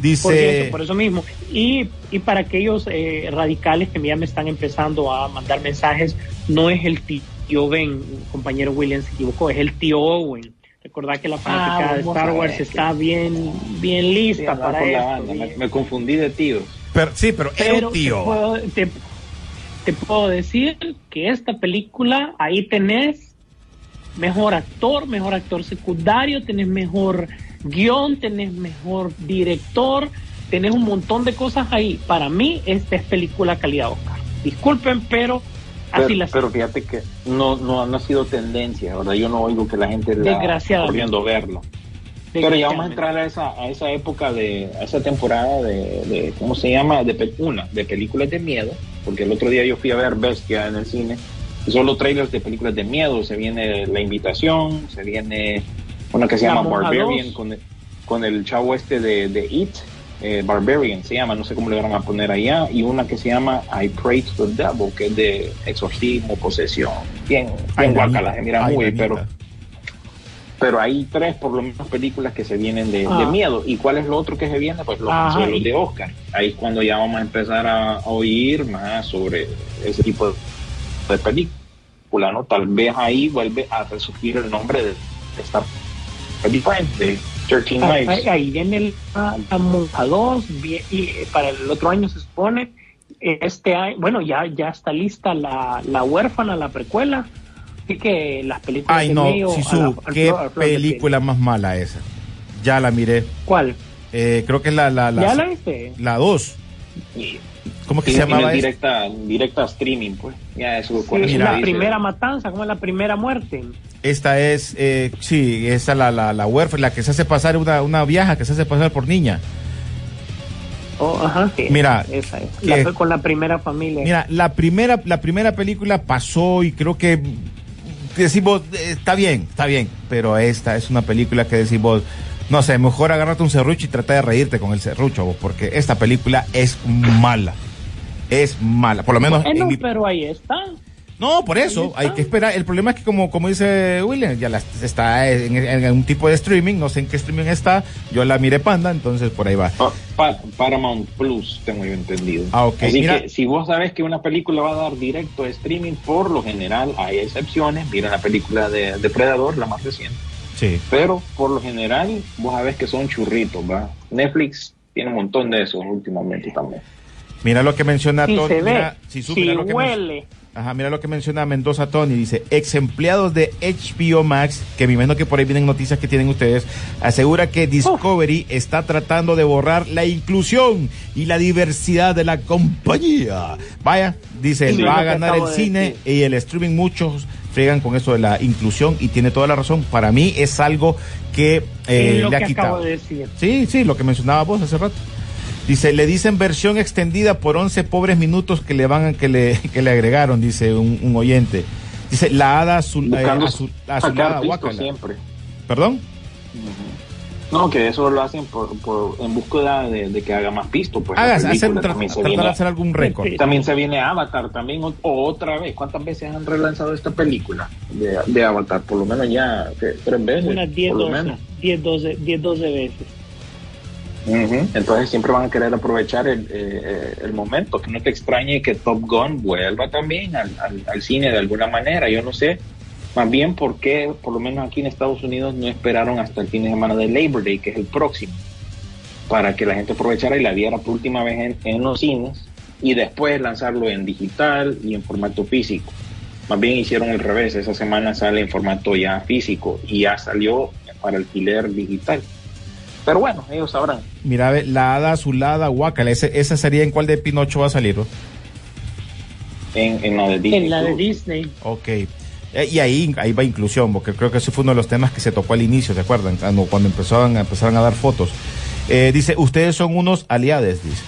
Dice. Por eso, por eso mismo. Y, y para aquellos eh, radicales que ya me están empezando a mandar mensajes, no es el tío Ben, compañero William se equivocó, es el tío Owen. Recordad que la fanática de Star Wars ver, está bien, bien lista para por la esto. banda, me, confundí de tíos. pero, sí, pero, era Pero te tío. puedo, te, te puedo decir que esta película, ahí tenés mejor actor, mejor actor secundario, tenés mejor guion, tenés mejor director, tenés un montón de cosas ahí. Para mí, esta es película calidad Oscar. Disculpen, pero así Pero, la pero fíjate que no, no, no ha sido tendencia, ¿verdad? Yo no oigo que la gente Desgraciadamente. corriendo a verlo. Pero ya vamos a entrar a esa, a esa época de, a esa temporada de, de ¿cómo se llama? De una, de películas de miedo, porque el otro día yo fui a ver Bestia en el cine, y solo trailers de películas de miedo, se viene La Invitación, se viene una que se La llama Barbarian 2. con el, con el chavo este de, de It, eh, Barbarian se llama, no sé cómo le van a poner allá, y una que se llama I Pray to the Devil, que es de exorcismo, posesión, bien, bien guacala, se mira muy, pero pero hay tres por lo menos películas que se vienen de, Ah. de miedo. ¿Y cuál es lo otro que se viene? Pues los de Oscar. Ahí es cuando ya vamos a empezar a, a oír más sobre ese tipo de, de película, ¿no? Tal vez ahí vuelve a resurgir el nombre de, esta película de 13 Ah, Nights. Ahí, ahí viene el, la, la Monja 2 vi- y eh, para el otro año se supone. Este año, bueno, ya, ya está lista la, la huérfana, la precuela. Así que las películas Ay, de no, medio la- Sisu, al qué flor- película más mala esa. Ya la miré. ¿Cuál? Eh, creo que es la la ¿Ya la, la viste? la 2. Y, ¿Cómo que y- se llamaba es esa? directa, directa streaming, pues. Ya eso Sí, me la dice- primera matanza, como es la primera muerte. Esta es, eh, sí, esa la, la, la huérfana, la que se hace pasar, una, una vieja que se hace pasar por niña. Oh, ajá, sí, Mira, esa es. que- La- con la primera familia. Mira, la primera, la primera película pasó y creo que decimos, eh, está bien, está bien, pero esta es una película que decimos, no sé, mejor agárrate un serrucho y trata de reírte con el serrucho, vos, porque esta película es mala. Es mala, por lo menos Bueno, en mi- pero ahí está. No, por eso, hay que esperar. El problema es que como, como dice William, ya la- está en, en un tipo de streaming, no sé en qué streaming está, yo la miré panda, entonces por ahí va. Pa- Paramount Plus, tengo yo entendido. Ah, ok, Así mira. que si vos sabes que una película va a dar directo a streaming, por lo general hay excepciones. Mira la película de Depredador, la más reciente. Sí. Pero por lo general, vos sabés que son churritos, ¿va? Netflix tiene un montón de esos últimamente también. Mira lo que menciona Si Tony. se ve, mira, si si, su- mira lo que men- huele. Ajá, mira lo que menciona Mendoza Tony. Dice, ex empleados de HBO Max, que me imagino que por ahí vienen noticias que tienen ustedes, asegura que Discovery está tratando de borrar la inclusión y la diversidad de la compañía. Vaya, dice, Sí, va a ganar el de cine decir. y el streaming. Muchos fregan con eso de la inclusión y tiene toda la razón. Para mí es algo que eh, es lo le ha que quitado. acabo de decir. Sí, sí, lo que mencionaba vos hace rato. Dice, le dicen versión extendida por 11 pobres minutos que le van que le, que le agregaron, dice un, un oyente. Dice, la hada azul, eh, Buscando azul- azulada, siempre. ¿Perdón? No, que eso lo hacen por, por- en búsqueda de, de que haga más pisto. Pues, la Hagas, hacer, tra- también tratar de hacer algún récord. También se viene Avatar, también o- otra vez. ¿Cuántas veces han relanzado esta película de, de Avatar? Por lo menos ya ¿qué? tres veces. Unas 10, por lo 12, menos. 10, 12, 10, 12 veces. Ujú. Entonces siempre van a querer aprovechar el, eh, eh, el momento. Que no te extrañe que Top Gun vuelva también al, al- cine de alguna manera. Yo no sé. Más bien porque, por lo menos aquí en Estados Unidos, no esperaron hasta el fin de semana de Labor Day, que es el próximo, para que la gente aprovechara y la viera por última vez en, en los cines y después lanzarlo en digital y en formato físico. Más bien hicieron el revés. Esa semana sale en formato ya físico y ya salió para alquiler digital. Pero bueno, ellos sabrán. Mira, ve, la hada azulada, guácala. Ese, esa sería en cuál de Pinocho va a salir, ¿no? En, en la de Disney. En la de. Disney. Ok. Eh, y ahí, ahí va inclusión, porque creo que ese fue uno de los temas que se tocó al inicio, ¿se acuerdan? Cuando, cuando empezaron, empezaron a dar fotos. Eh, dice, ustedes son unos aliados, dice.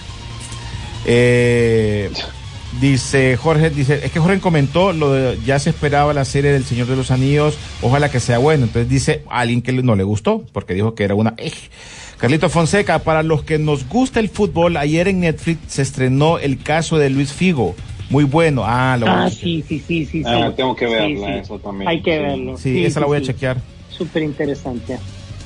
Eh, dice Jorge, dice, es que Jorge comentó lo de, ya se esperaba la serie del Señor de los Anillos, ojalá que sea bueno. Entonces dice a alguien que no le gustó, porque dijo que era una... "Ej". Carlito Fonseca, para los que nos gusta el fútbol, ayer en Netflix se estrenó el caso de Luis Figo. Muy bueno. Ah, lo voy a Ah, sí, sí, sí, sí. Ah, sí. tengo que verla, sí. eso también. Hay que Sí. verlo. Sí, esa la voy a chequear. Súper interesante.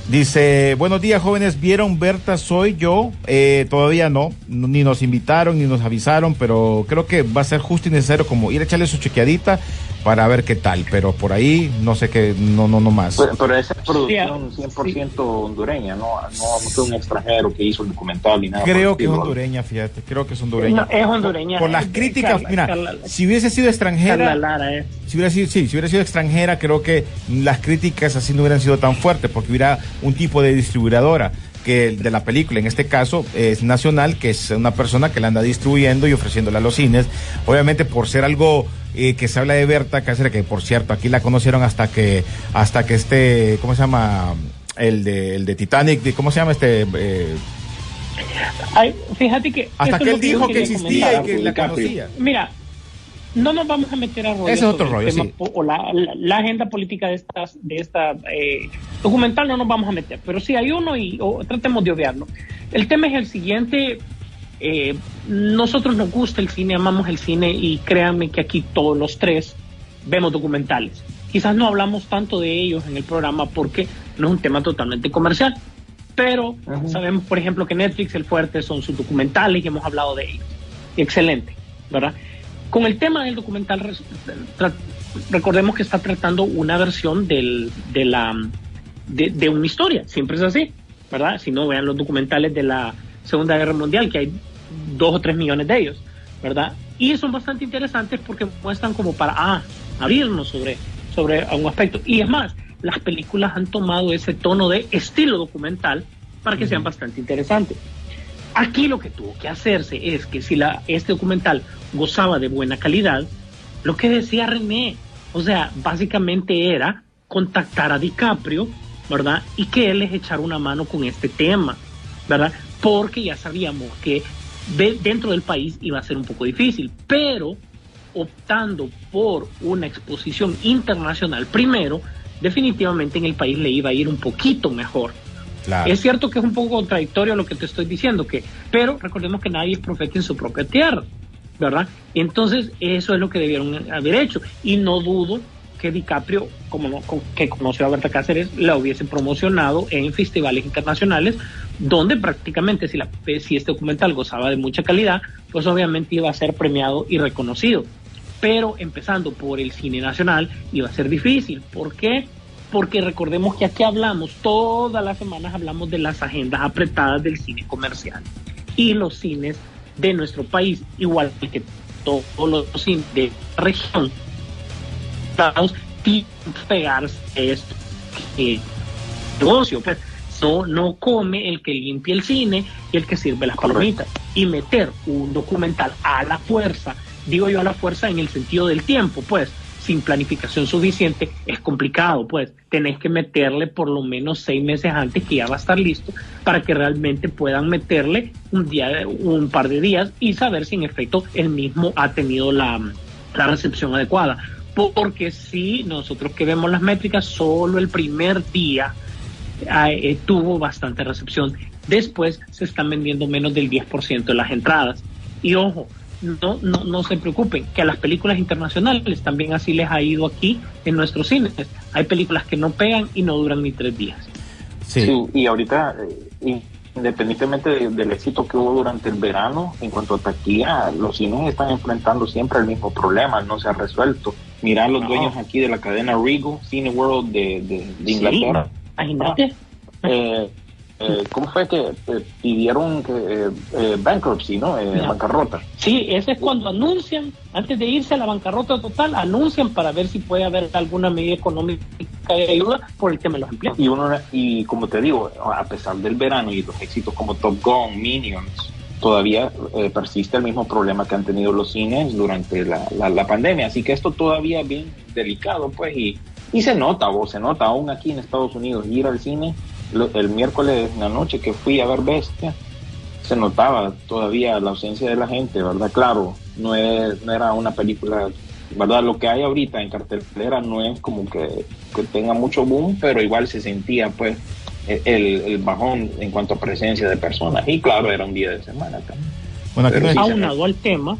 Dice, buenos días jóvenes, ¿vieron Berta Soy yo? Eh, todavía no, ni nos invitaron, ni nos avisaron, pero creo que va a ser justo y necesario como ir a echarle su chequeadita para ver qué tal, pero por ahí no sé qué, no, no, no más. Pero, pero esa es producción 100% hondureña, no, no, no fue un extranjero que hizo el documental ni nada. Creo que es hondureña, fíjate, creo que es hondureña. No, es hondureña. Por las Es críticas, Carla- mira, Carla- si hubiese sido Carla extranjera, Lara, eh. si hubiera sido, sí, si hubiera sido extranjera, creo que las críticas así no hubieran sido tan fuertes, porque hubiera un tipo de distribuidora que de la película, en este caso, es nacional, que es una persona que la anda distribuyendo y ofreciéndola a los cines. Obviamente, por ser algo eh, que se habla de Berta Cáceres, que por cierto, aquí la conocieron hasta que, hasta que este, ¿cómo se llama? El de, el de Titanic, de- ¿cómo se llama este? Eh, Ay, fíjate que. hasta que él dijo que existía y que la conocía. Mira, no nos vamos a meter a rollo. Ese es otro rollo, tema sí. po- O la, la- la agenda política de, estas, de esta eh, documental no nos vamos a meter, pero sí hay uno y o, tratemos de obviarlo. El tema es el siguiente. Eh, nosotros nos gusta el cine, amamos el cine y créanme que aquí todos los tres vemos documentales. Quizás no hablamos tanto de ellos en el programa porque no es un tema totalmente comercial, pero sabemos, por ejemplo, que Netflix el fuerte son sus documentales y hemos hablado de ellos. Excelente, ¿verdad? Con el tema del documental, recordemos que está tratando una versión del, de, la, de, de una historia, siempre es así, ¿verdad? Si no, vean los documentales de la Segunda Guerra Mundial, que hay dos o tres millones de ellos, ¿verdad? Y son bastante interesantes porque muestran como para ah, abrirnos sobre, sobre un aspecto. Y es más, las películas han tomado ese tono de estilo documental para que sean bastante interesantes. Aquí lo que tuvo que hacerse es que si la, este documental gozaba de buena calidad, lo que decía René, o sea, básicamente era contactar a DiCaprio, ¿verdad? Y que él les echara una mano con este tema, ¿verdad? Porque ya sabíamos que de- dentro del país iba a ser un poco difícil, pero optando por una exposición internacional primero, definitivamente en el país le iba a ir un poquito mejor. Claro. Es cierto que es un poco contradictorio lo que te estoy diciendo, que, pero recordemos que nadie es profeta en su propia tierra, ¿verdad? Entonces, eso es lo que debieron haber hecho. Y no dudo que DiCaprio, como que conoció a Berta Cáceres, la hubiese promocionado en festivales internacionales, donde prácticamente si, la, si este documental gozaba de mucha calidad, pues obviamente iba a ser premiado y reconocido. Pero empezando por el cine nacional, iba a ser difícil. ¿Por qué? Porque recordemos que aquí hablamos, todas las semanas hablamos de las agendas apretadas del cine comercial. Y los cines de nuestro país, igual que todos los cines de la región, Estados que pegarse eh, negocio, pues no, no come el que limpia el cine y el que sirve las palomitas. Y meter un documental a la fuerza, digo yo a la fuerza en el sentido del tiempo, pues sin planificación suficiente es complicado, pues tenés que meterle por lo menos seis meses antes que ya va a estar listo para que realmente puedan meterle un día, un par de días y saber si en efecto el mismo ha tenido la, la recepción adecuada. Porque si nosotros que vemos las métricas, solo el primer día eh, eh, tuvo bastante recepción. Después se están vendiendo menos del 10% de las entradas. Y ojo, no, no, no se preocupen, que a las películas internacionales también así les ha ido aquí en nuestros cines. Hay películas que no pegan y no duran ni tres días. Sí. Sí, y ahorita, eh, independientemente de- del éxito que hubo durante el verano, en cuanto a taquilla, los cines están enfrentando siempre el mismo problema, no se ha resuelto. Mira los No. dueños aquí de la cadena Regal, Cine World de, de- de Inglaterra. Imagínate. Eh, eh, ¿Cómo fue que eh, pidieron que, eh, eh, bankruptcy, ¿no? Eh, Ya. bancarrota. Sí, ese es cuando anuncian, antes de irse a la bancarrota total, anuncian para ver si puede haber alguna medida económica de ayuda por el tema de los empleos. Y uno y como te digo, a pesar del verano y los éxitos como Top Gun, Minions, todavía eh, persiste el mismo problema que han tenido los cines durante la, la, la pandemia. Así que esto todavía es bien delicado, pues, y, y se nota, vos, se nota aún aquí en Estados Unidos, ir al cine lo- el miércoles en la noche que fui a ver Bestia, se notaba todavía la ausencia de la gente, ¿verdad? Claro, no, es, no era una película, ¿verdad? Lo que hay ahorita en cartelera no es como que, que tenga mucho boom, pero igual se sentía pues el, el bajón en cuanto a presencia de personas. Y claro, era un día de semana también. Bueno, aquí Pero no sí, aunado al tema,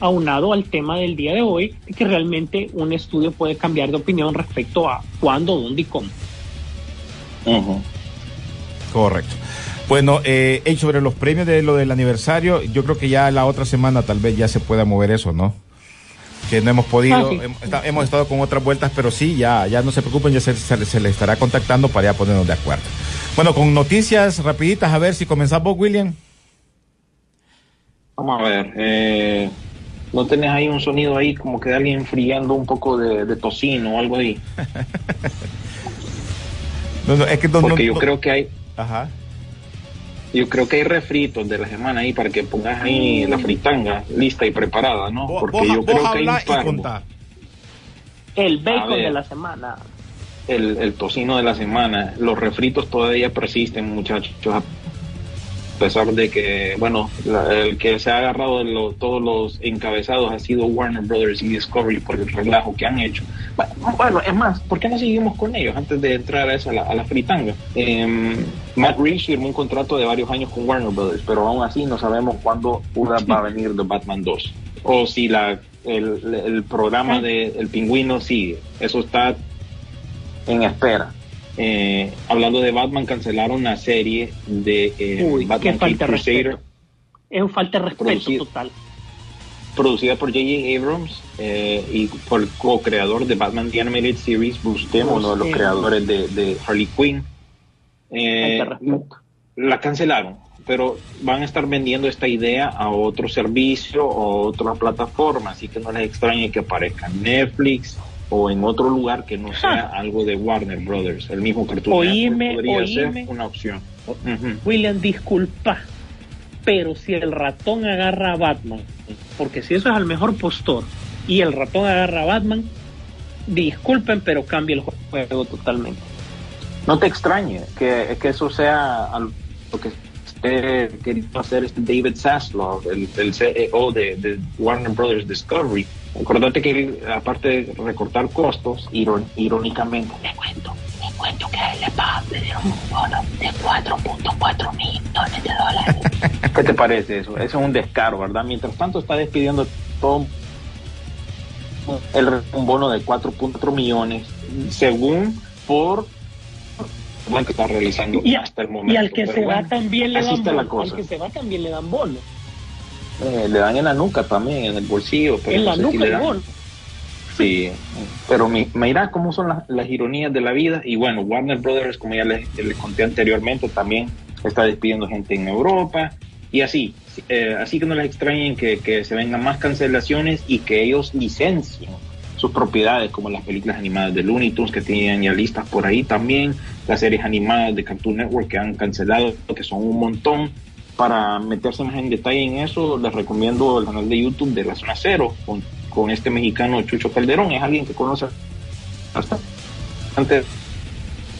aunado al tema del día de hoy, que realmente un estudio puede cambiar de opinión respecto a cuándo, dónde y cómo. Correcto. Bueno, eh, hey, sobre los premios de lo del aniversario, yo creo que ya la otra semana tal vez ya se pueda mover eso, ¿no? Que no hemos podido, Ah, sí. hem- está- hemos estado con otras vueltas, pero sí, ya, ya no se preocupen, ya se, se, se le estará contactando para ya ponernos de acuerdo. Bueno, con noticias rapiditas, a ver si comenzamos, William. Vamos a ver. Eh, ¿No tenés ahí un sonido ahí como que de alguien friando un poco de, de tocino o algo ahí? No, no, es que no- no- Porque yo no- creo que hay... Ajá. Yo creo que hay refritos de la semana ahí para que pongas ahí la fritanga lista y preparada, ¿no? Porque yo creo que hay un. El bacon ver. de la semana. El, el tocino de la semana. Los refritos todavía persisten, muchachos. A pesar de que, bueno, la- el que se ha agarrado de lo- todos los encabezados ha sido Warner Brothers y Discovery por el relajo que han hecho. Bueno, es más, ¿por qué no seguimos con ellos antes de entrar a eso, a la, a la fritanga? Em, Matt Reeves firmó un contrato de varios años con Warner Brothers, pero aún así no sabemos cuándo pueda- va a venir The Batman 2. O si la, el, el programa de El Pingüino sigue. Eso está en espera. Eh, hablando de Batman, cancelaron la serie de eh, Uy, qué Batman falta Crusader. Es un falta de respeto total. producida por J.J. Abrams eh, y por el co-creador de Batman The Animated Series, Bruce Timm, uno de los creadores de, de Harley Quinn. Eh, la cancelaron, pero van a estar vendiendo esta idea a otro servicio o otra plataforma, así que no les extrañe que aparezca Netflix o en otro lugar que no sea algo de Warner Brothers, el mismo Cartoon Oíme, podría oíme. ser una opción. William, disculpa, pero si el ratón agarra a Batman, porque si eso es al mejor postor y el ratón agarra a Batman, disculpen, pero cambia el juego totalmente. No te extrañe que, que eso sea lo que esté queriendo hacer este David Zaslav, el, el CEO de, de Warner Brothers Discovery. Acordate que él, aparte de recortar costos, irón- irónicamente, le cuento, le cuento que a él le, le dieron un bono de 4.4 millones de dólares. ¿Qué te parece eso? Eso es un descaro, ¿verdad? Mientras tanto está despidiendo todo el, un bono de 4.4 millones, según por lo que está realizando Y, hasta el momento. y al que Pero se bueno, va también le así dan está la bono. cosa. Al que se va también le dan bono. Eh, le dan en la nuca también, en el bolsillo. Pero en no la si nuca le el dan- bono. Sí, pero mi- mira cómo son las, las ironías de la vida. Y bueno, Warner Brothers, como ya les, les conté anteriormente, también está despidiendo gente en Europa. Y así, eh, así que no les extrañen que, que se vengan más cancelaciones y que ellos licencien sus propiedades, como las películas animadas de Looney Tunes que tienen ya listas por ahí también, las series animadas de Cartoon Network que han cancelado, que son un montón. Para meterse más en detalle en eso, les recomiendo el canal de YouTube de La Zona Cero con, con este mexicano Chucho Calderón. Es alguien que conoce bastante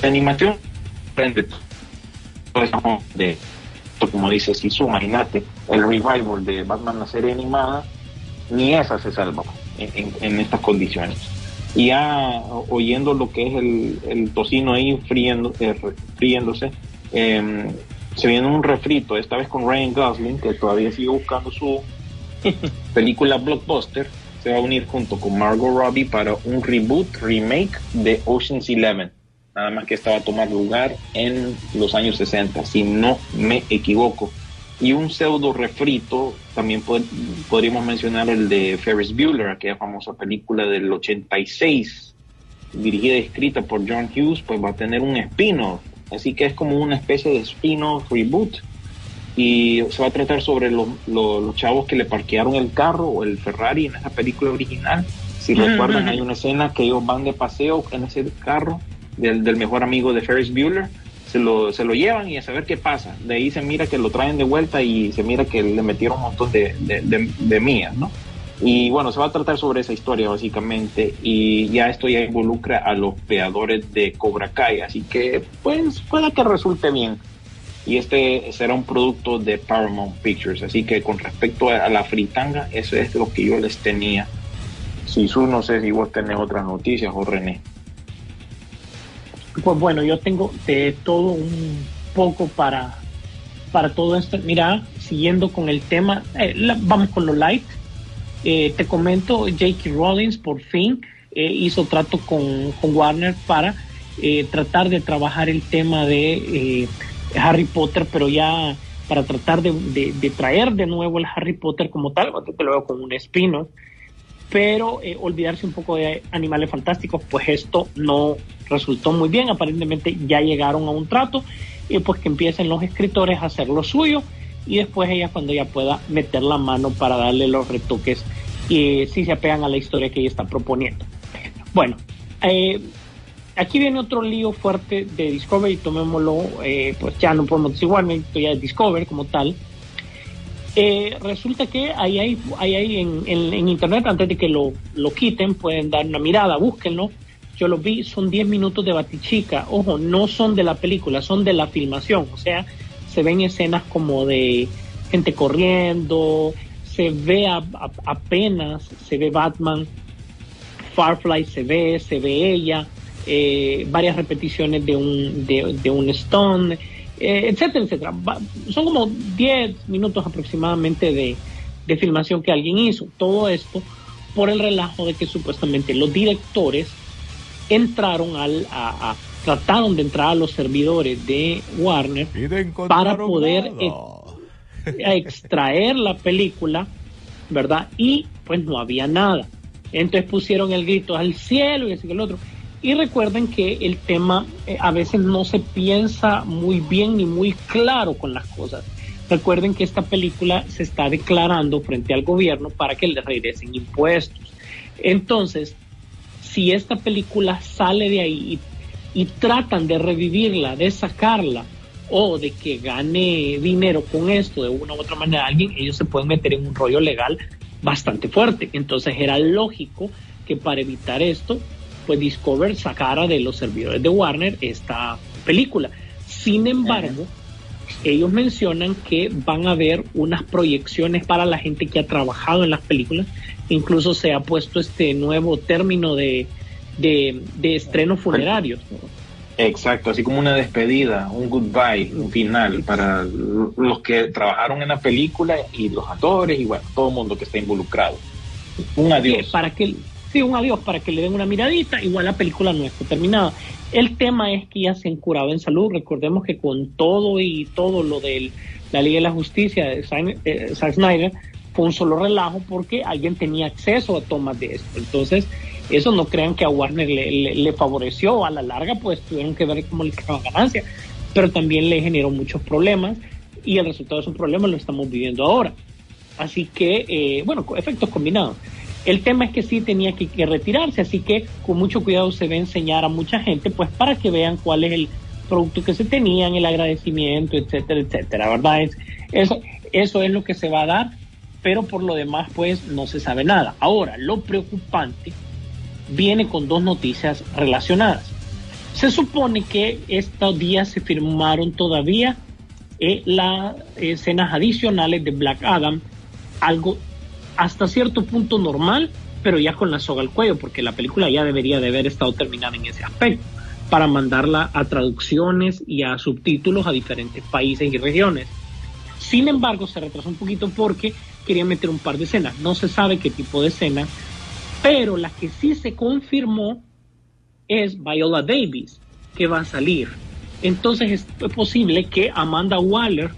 de animación. Eso de, como dice Sisu, imagínate, el revival de Batman, la serie animada, ni esa se salva en, estas condiciones. Y ya oyendo lo que es el, el tocino ahí friendo, eh, eh, se viene un refrito, esta vez con Ryan Gosling, que todavía sigue buscando su película blockbuster. Se va a unir junto con Margot Robbie para un reboot, remake de Ocean's Eleven. Nada más que esta va a tomar lugar en los años 60, si no me equivoco. Y un pseudo refrito, también pod- podríamos mencionar el de Ferris Bueller, aquella famosa película del 86, dirigida y escrita por John Hughes, pues va a tener un spin-off. Así que es como una especie de spin-off reboot. Y se va a tratar sobre los, los, los chavos que le parquearon el carro o el Ferrari en esa película original. Si Ujú, recuerdan, ujú. hay una escena que ellos van de paseo en ese carro del, del mejor amigo de Ferris Bueller. Se lo, se lo llevan y a saber qué pasa. De ahí se mira que lo traen de vuelta y se mira que le metieron un montón de, de, de, de mías, ¿no? Y bueno, se va a tratar sobre esa historia básicamente y ya esto ya involucra a los creadores de Cobra Kai, así que pues puede que resulte bien. Y este será un producto de Paramount Pictures, así que con respecto a, la fritanga, eso es lo que yo les tenía. Si tú no sé si vos tenés otras noticias o René. Pues bueno, yo tengo de todo un poco para, para todo esto. Mira, siguiendo con el tema, eh, vamos con lo light. Eh, te comento, J.K. Rollins por fin eh, hizo trato con, con Warner para eh, tratar de trabajar el tema de Harry Potter, pero ya para tratar de, traer de nuevo el Harry Potter como tal, que lo veo como un espino, pero olvidarse un poco de animales fantásticos, pues esto no resultó muy bien. Aparentemente ya llegaron a un trato y pues que empiecen los escritores a hacer lo suyo y después ella cuando ya pueda meter la mano para darle los retoques y si se apegan a la historia que ella está proponiendo. Bueno, eh, aquí viene otro lío fuerte de Discovery, tomémoslo, eh, pues ya no podemos decir esto ya es Discovery como tal. Eh, resulta que ahí hay, ahí hay en internet, antes de que lo, lo quiten, pueden dar una mirada, búsquenlo. Yo lo vi, son 10 minutos de Batichica. Ojo, no son de la película, son de la filmación. O sea, se ven escenas como de gente corriendo, se ve apenas, se ve Batman, Farfly se ve, se ve ella, eh, varias repeticiones de un, de, un Stone, eh, etcétera, etcétera. Son como 10 minutos aproximadamente de, de filmación que alguien hizo. Todo esto por el relajo de que supuestamente los directores entraron al, a- trataron de entrar a los servidores de Warner para poder extraer la película, ¿verdad? Y pues no había nada. Entonces pusieron el grito al cielo y así que el otro. Y recuerden que el tema eh, a veces no se piensa muy bien ni muy claro con las cosas. Recuerden que esta película se está declarando frente al gobierno para que le regresen impuestos. Entonces, si esta película sale de ahí y, y tratan de revivirla, de sacarla o de que gane dinero con esto de una u otra manera alguien, ellos se pueden meter en un rollo legal bastante fuerte. Entonces era lógico que para evitar esto, pues Discover sacara de los servidores de Warner esta película. Sin embargo, ellos mencionan que van a haber unas proyecciones para la gente que ha trabajado en las películas. Incluso se ha puesto este nuevo término de, de, de estrenos funerarios. Exacto, así como una despedida, un goodbye, un final para los que trabajaron en la película y los actores y bueno, todo el mundo que está involucrado. Un que adiós. para que sí, un adiós para que le den una miradita, igual la película no está terminada. El tema es que ya se han curado en salud, recordemos que con todo y todo lo de la Liga de la Justicia de Zack eh, Zack Snyder fue un solo relajo porque alguien tenía acceso a tomas de esto. Entonces, eso no crean que a Warner le, le- le favoreció, a la larga pues tuvieron que ver cómo le creaban ganancia, pero también le generó muchos problemas y el resultado de esos problemas lo estamos viviendo ahora. Así que, eh, bueno, efectos combinados. El tema es que sí tenía que, que retirarse, así que con mucho cuidado se va a enseñar a mucha gente, pues para que vean cuál es el producto que se tenían, el agradecimiento, etcétera, etcétera, ¿verdad? Es, eso, eso es lo que se va a dar, pero por lo demás, pues no se sabe nada. Ahora, lo preocupante viene con dos noticias relacionadas. Se supone que estos días se firmaron todavía eh, las escenas adicionales de Black Adam, algo hasta cierto punto normal, pero ya con la soga al cuello, porque la película ya debería de haber estado terminada en ese aspecto, para mandarla a traducciones y a subtítulos a diferentes países y regiones. Sin embargo, se retrasó un poquito porque querían meter un par de escenas. No se sabe qué tipo de escena, pero la que sí se confirmó es Viola Davis, que va a salir. Entonces es posible que Amanda Waller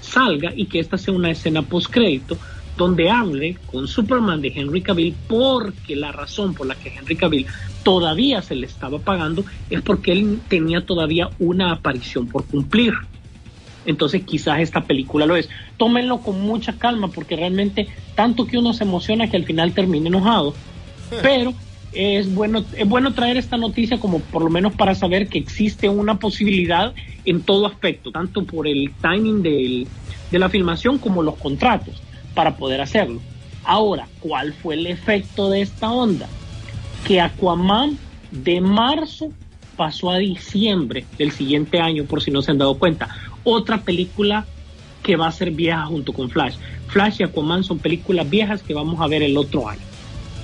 salga y que esta sea una escena post crédito donde hable con Superman de Henry Cavill porque la razón por la que Henry Cavill todavía se le estaba pagando es porque él tenía todavía una aparición por cumplir. Entonces quizás esta película lo es. Tómenlo con mucha calma porque realmente tanto que uno se emociona que al final termine enojado. Pero es bueno, es bueno traer esta noticia como por lo menos para saber que existe una posibilidad en todo aspecto, tanto por el timing del- de la filmación como los contratos para poder hacerlo. Ahora, ¿cuál fue el efecto de esta onda? Que Aquaman de marzo pasó a diciembre del siguiente año, por si no se han dado cuenta. Otra película que va a ser vieja junto con Flash. Flash y Aquaman son películas viejas que vamos a ver el otro año.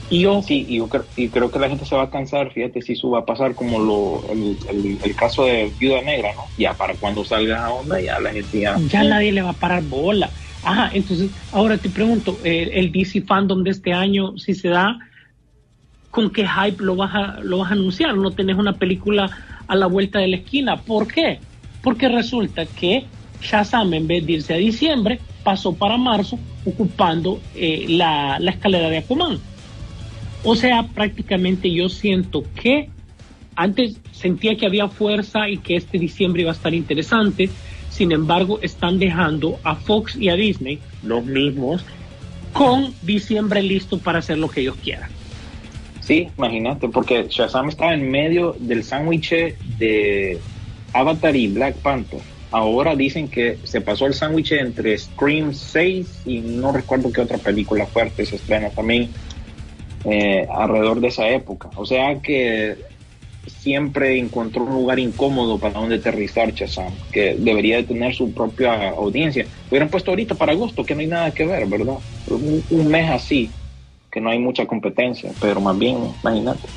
Y ojo, Sí, y, yo creo, y creo que la gente se va a cansar, fíjate si eso va a pasar como lo, el, el- el caso de Viuda Negra, ¿no? Ya para cuando salga esa onda, ya la gente ya... ya nadie le va a parar bola. Ajá, entonces, ahora te pregunto, eh, el DC Fandom de este año, si se da, con qué hype lo vas a, lo vas a anunciar. No tenés una película a la vuelta de la esquina. ¿Por qué? Porque resulta que Shazam, en vez de irse a diciembre, pasó para marzo ocupando eh, la, la escalera de Aquaman. O sea, prácticamente yo siento que antes sentía que había fuerza y que este diciembre iba a estar interesante. Sin embargo, están dejando a Fox y a Disney, los mismos, con diciembre listo para hacer lo que ellos quieran. Sí, imagínate, porque Shazam estaba en medio del sándwich de Avatar y Black Panther. Ahora dicen que se pasó el sándwich entre Scream 6 y no recuerdo qué otra película fuerte se estrena también eh, alrededor de esa época. O sea que siempre encontró un lugar incómodo para donde aterrizar Shazam, que debería de tener su propia audiencia. Hubieran puesto ahorita para agosto, que no hay nada que ver, ¿verdad? Un mes así, que no hay mucha competencia, pero más bien, imagínate,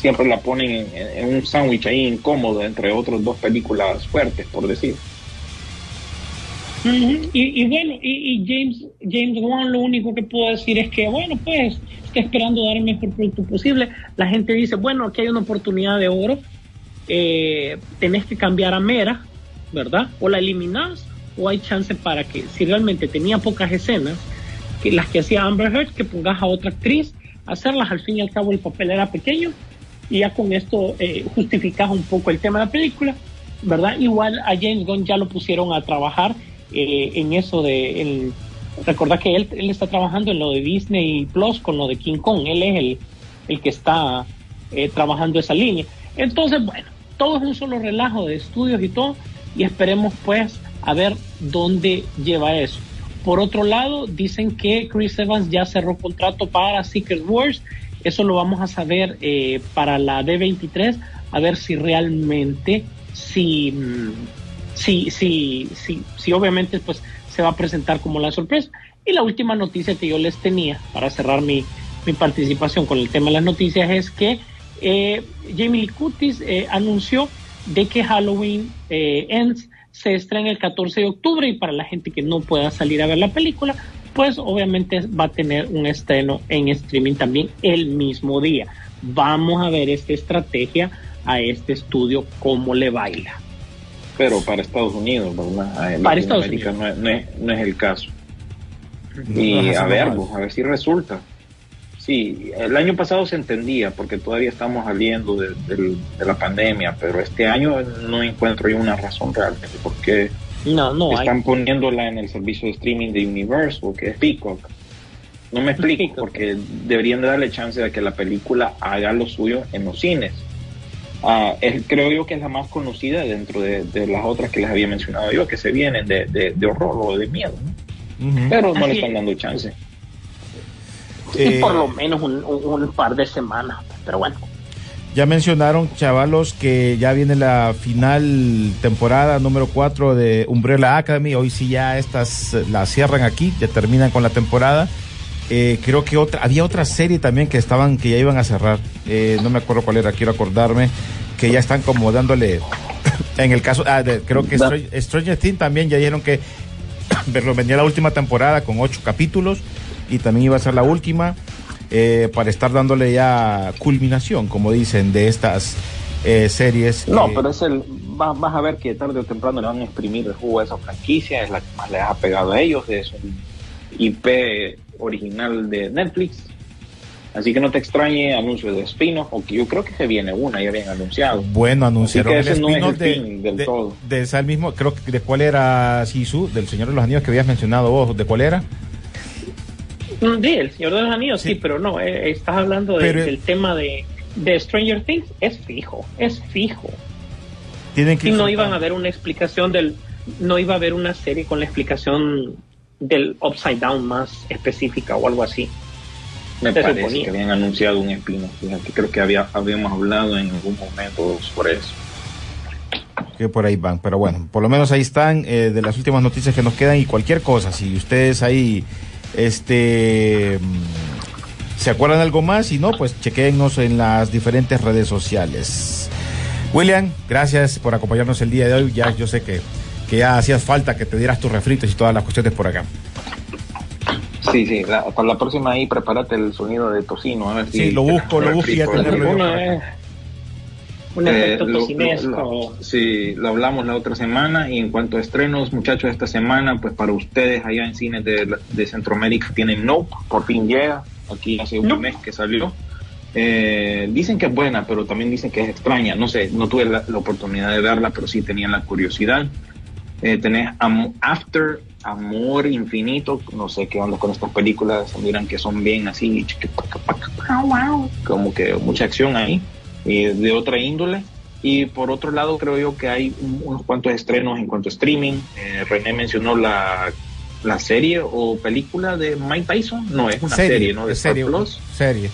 siempre la ponen en, un sándwich ahí incómodo entre otras dos películas fuertes, por decir. Y, bueno, y, James, James Wan lo único que puedo decir es que, bueno, pues está esperando dar el mejor producto posible. La gente dice, bueno, aquí hay una oportunidad de oro, eh, tenés que cambiar a Mera, ¿verdad? O la eliminás, o hay chance para que, si realmente tenía pocas escenas, las que hacía Amber Heard, que pongas a otra actriz, hacerlas, al fin y al cabo el papel era pequeño, y ya con esto eh, un poco el tema de la película, ¿verdad? Igual a James Gunn ya lo pusieron a trabajar eh, en eso de el, recordar que él, él está trabajando en lo de Disney Plus con lo de King Kong él es el, el que está eh, trabajando esa línea entonces bueno todo es un solo relajo de estudios y todo y esperemos pues a ver dónde lleva eso por otro lado dicen que Chris Evans ya cerró contrato para Secret Wars eso lo vamos a saber eh, para la D23 a ver si realmente si mm, sí, sí, sí, sí, obviamente pues se va a presentar como la sorpresa. Y la última noticia que yo les tenía para cerrar mi, mi participación con el tema de las noticias es que eh, Jamie Lee Curtis eh, anunció de que Halloween eh, Ends se estrena el 14 de octubre y para la gente que no pueda salir a ver la película, pues obviamente va a tener un estreno en streaming también el mismo día. Vamos a ver esta estrategia a este estudio, cómo le baila pero para Estados Unidos, ¿verdad? En para Estados Unidos. No, es, no es el caso. Y a ver, pues, a ver si resulta. Sí, el año pasado se entendía porque todavía estamos saliendo de, de, de la pandemia, pero este año no encuentro yo una razón realmente porque no, no están hay. poniéndola en el servicio de streaming de Universal, que es Peacock. No me explico, Peacock. porque deberían de darle chance de que la película haga lo suyo en los cines. Ah, es- creo yo que es la más conocida dentro de, de las otras que les había mencionado yo, que se vienen de, de, de horror o de miedo, ¿no? Ujú. pero no Así le están es. dando chance. Y Eh, por lo menos un, un- un par de semanas, pero bueno. Ya mencionaron, chavalos, que ya viene la final temporada número 4 de Umbrella Academy. Hoy sí ya estas eh, la cierran aquí, ya terminan con la temporada. Eh, creo que otra, había otra serie también que estaban, que ya iban a cerrar. Eh, no me acuerdo cuál era, quiero acordarme. Que ya están como dándole, en el caso, ah, de- creo que Stranger, Stranger Things también ya dijeron que pero venía la última temporada con ocho capítulos y también iba a ser la última eh, para estar dándole ya culminación, como dicen, de estas eh, series. No, que- pero es el, vas, vas a ver que tarde o temprano le van a exprimir el jugo a esa franquicia, es la que más les ha pegado a ellos, es un IP original de Netflix. Así que no te extrañe anuncios de spin-off, o que yo creo que se viene una, ya habían anunciado. Bueno, anunciaron el no es de, del de, todo. de ese mismo, creo que de cuál era Sisu, del Señor de los Anillos que habías mencionado vos, ¿de cuál era? Mm, Sí, el Señor de los Anillos, sí, Sí. pero no, eh, estás hablando de- Pero- del tema de, de Stranger Things, es fijo, es fijo. Tienen que Y no iban a haber una explicación del, no iba a haber una serie con la explicación del Upside Down más específica o algo así. Me Se parece suponía. que habían anunciado un spin-off, fíjate, creo que había, habíamos hablado en algún momento sobre eso. que por ahí van. Pero bueno, por lo menos ahí están eh, de las últimas noticias que nos quedan y cualquier cosa. Si ustedes ahí este se acuerdan de algo más y no, pues chequéennos en las diferentes redes sociales. William, gracias por acompañarnos el día de hoy. Ya yo sé que, que ya hacías falta que te dieras tus refritos y todas las cuestiones por acá. Sí, sí, la- para la próxima ahí prepárate el sonido de tocino. A ver si Sí, lo busco, lo busco y ya. Un Eh, efecto lo- tocinesco. lo- lo- sí, lo hablamos la otra semana y en cuanto a estrenos, muchachos, esta semana, pues para ustedes allá en cines de, de Centroamérica tienen Nope, por fin llega, aquí hace un Nope. mes que salió. Eh, dicen que es buena, pero también dicen que es extraña. No sé, no tuve la, la oportunidad de verla, pero sí tenía la curiosidad. Eh, tenés Am- After, Amor Infinito, no sé qué onda con estas películas, miran que son bien así, como que mucha acción ahí, y de otra índole. Y por otro lado, creo yo que hay un- unos cuantos estrenos en cuanto a streaming. Eh, René mencionó la, la serie o película de Mike Tyson. No, es una serie, ¿no? De es Star serie, Plus. serie.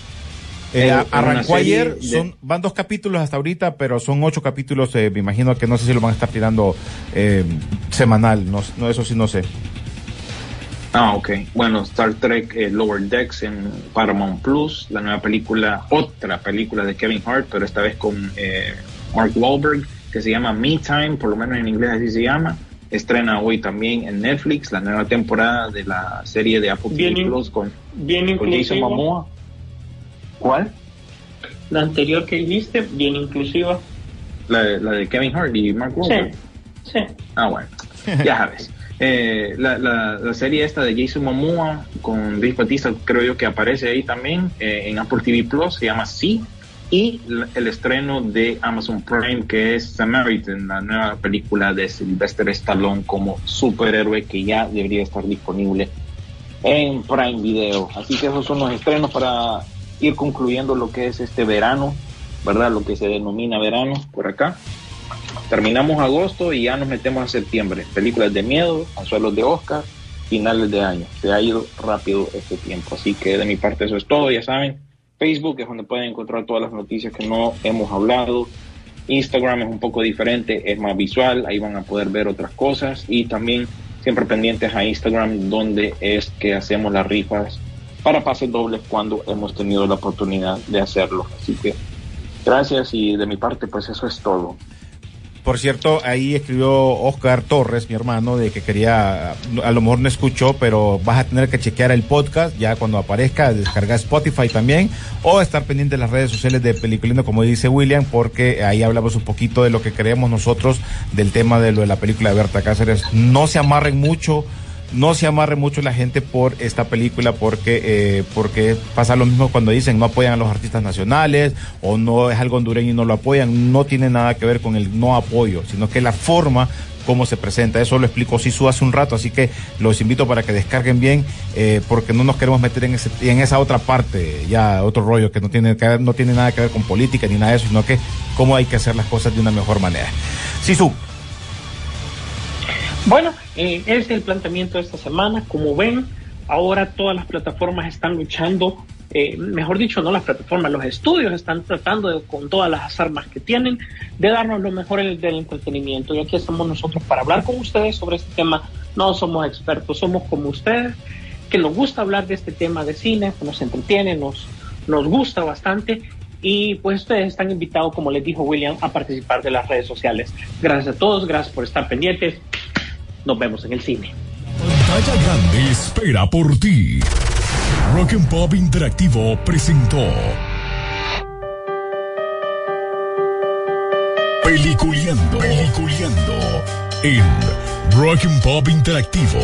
Eh, Eh, arrancó serie ayer, de- son, van dos capítulos hasta ahorita, pero son ocho capítulos, eh, me imagino que no sé si lo van a estar tirando eh, semanal, no, no, eso sí no sé. Ah, ok. Bueno, Star Trek eh, Lower Decks en Paramount Plus, la nueva película, otra película de Kevin Hart, pero esta vez con eh, Mark Wahlberg, que se llama Me Time, por lo menos en inglés así se llama. Estrena hoy también en Netflix la nueva temporada de la serie de Apple TV Bien Plus con, Bien con Jason. Momoa. ¿Cuál? La anterior que viste, bien inclusiva. La, la de Kevin Hart y Mark Sí, Wahlberg. sí. Ah, bueno, ya sabes. Eh, la, la, la serie esta de Jason Momoa con Dave Bautista, creo yo que aparece ahí también eh, en Apple TV Plus, se llama Sí. Y el estreno de Amazon Prime, que es Samaritan, la nueva película de Sylvester Stallone como superhéroe que ya debería estar disponible en Prime Video. Así que esos son los estrenos para ir concluyendo lo que es este verano, ¿verdad? Lo que se denomina verano por acá. Terminamos agosto y ya nos metemos a septiembre. Películas de miedo, anzuelos de Oscar, finales de año. Se ha ido rápido este tiempo. Así que de mi parte eso es todo, ya saben. Facebook es donde pueden encontrar todas las noticias que no hemos hablado. Instagram es un poco diferente, es más visual, ahí van a poder ver otras cosas y también siempre pendientes a Instagram donde es que hacemos las rifas para pases dobles cuando hemos tenido la oportunidad de hacerlo. Así que gracias y de mi parte pues eso es todo. Por cierto, ahí escribió Oscar Torres, mi hermano, de que quería, a lo mejor no escuchó, pero vas a tener que chequear el podcast ya cuando aparezca, descargar Spotify también, o estar pendiente de las redes sociales de Peliculino, como dice William, porque ahí hablamos un poquito de lo que creemos nosotros del tema de lo de la película de Berta Cáceres. No se amarren mucho no se amarre mucho la gente por esta película porque eh, porque pasa lo mismo cuando dicen no apoyan a los artistas nacionales o no es algo hondureño y no lo apoyan. No tiene nada que ver con el no apoyo sino que la forma cómo se presenta. Eso lo explicó Sisu hace un rato así que los invito para que descarguen bien eh, porque no nos queremos meter en ese en esa otra parte ya otro rollo que no tiene que no tiene nada que ver con política ni nada de eso sino que cómo hay que hacer las cosas de una mejor manera. Sisu Bueno, eh, ese es el planteamiento de esta semana. Como ven, ahora todas las plataformas están luchando, eh, mejor dicho, no las plataformas, los estudios están tratando de, con todas las armas que tienen de darnos lo mejor en el- del entretenimiento. Y aquí estamos nosotros para hablar con ustedes sobre este tema. No somos expertos, somos como ustedes, que nos gusta hablar de este tema de cine, nos entretiene, nos, nos gusta bastante. Y pues ustedes están invitados, como les dijo William, a participar de las redes sociales. Gracias a todos, gracias por estar pendientes. Nos vemos en el cine. Pantalla Grande espera por ti. Rock and Pop Interactivo presentó Peliculeando, Peliculeando en Rock and Pop Interactivo.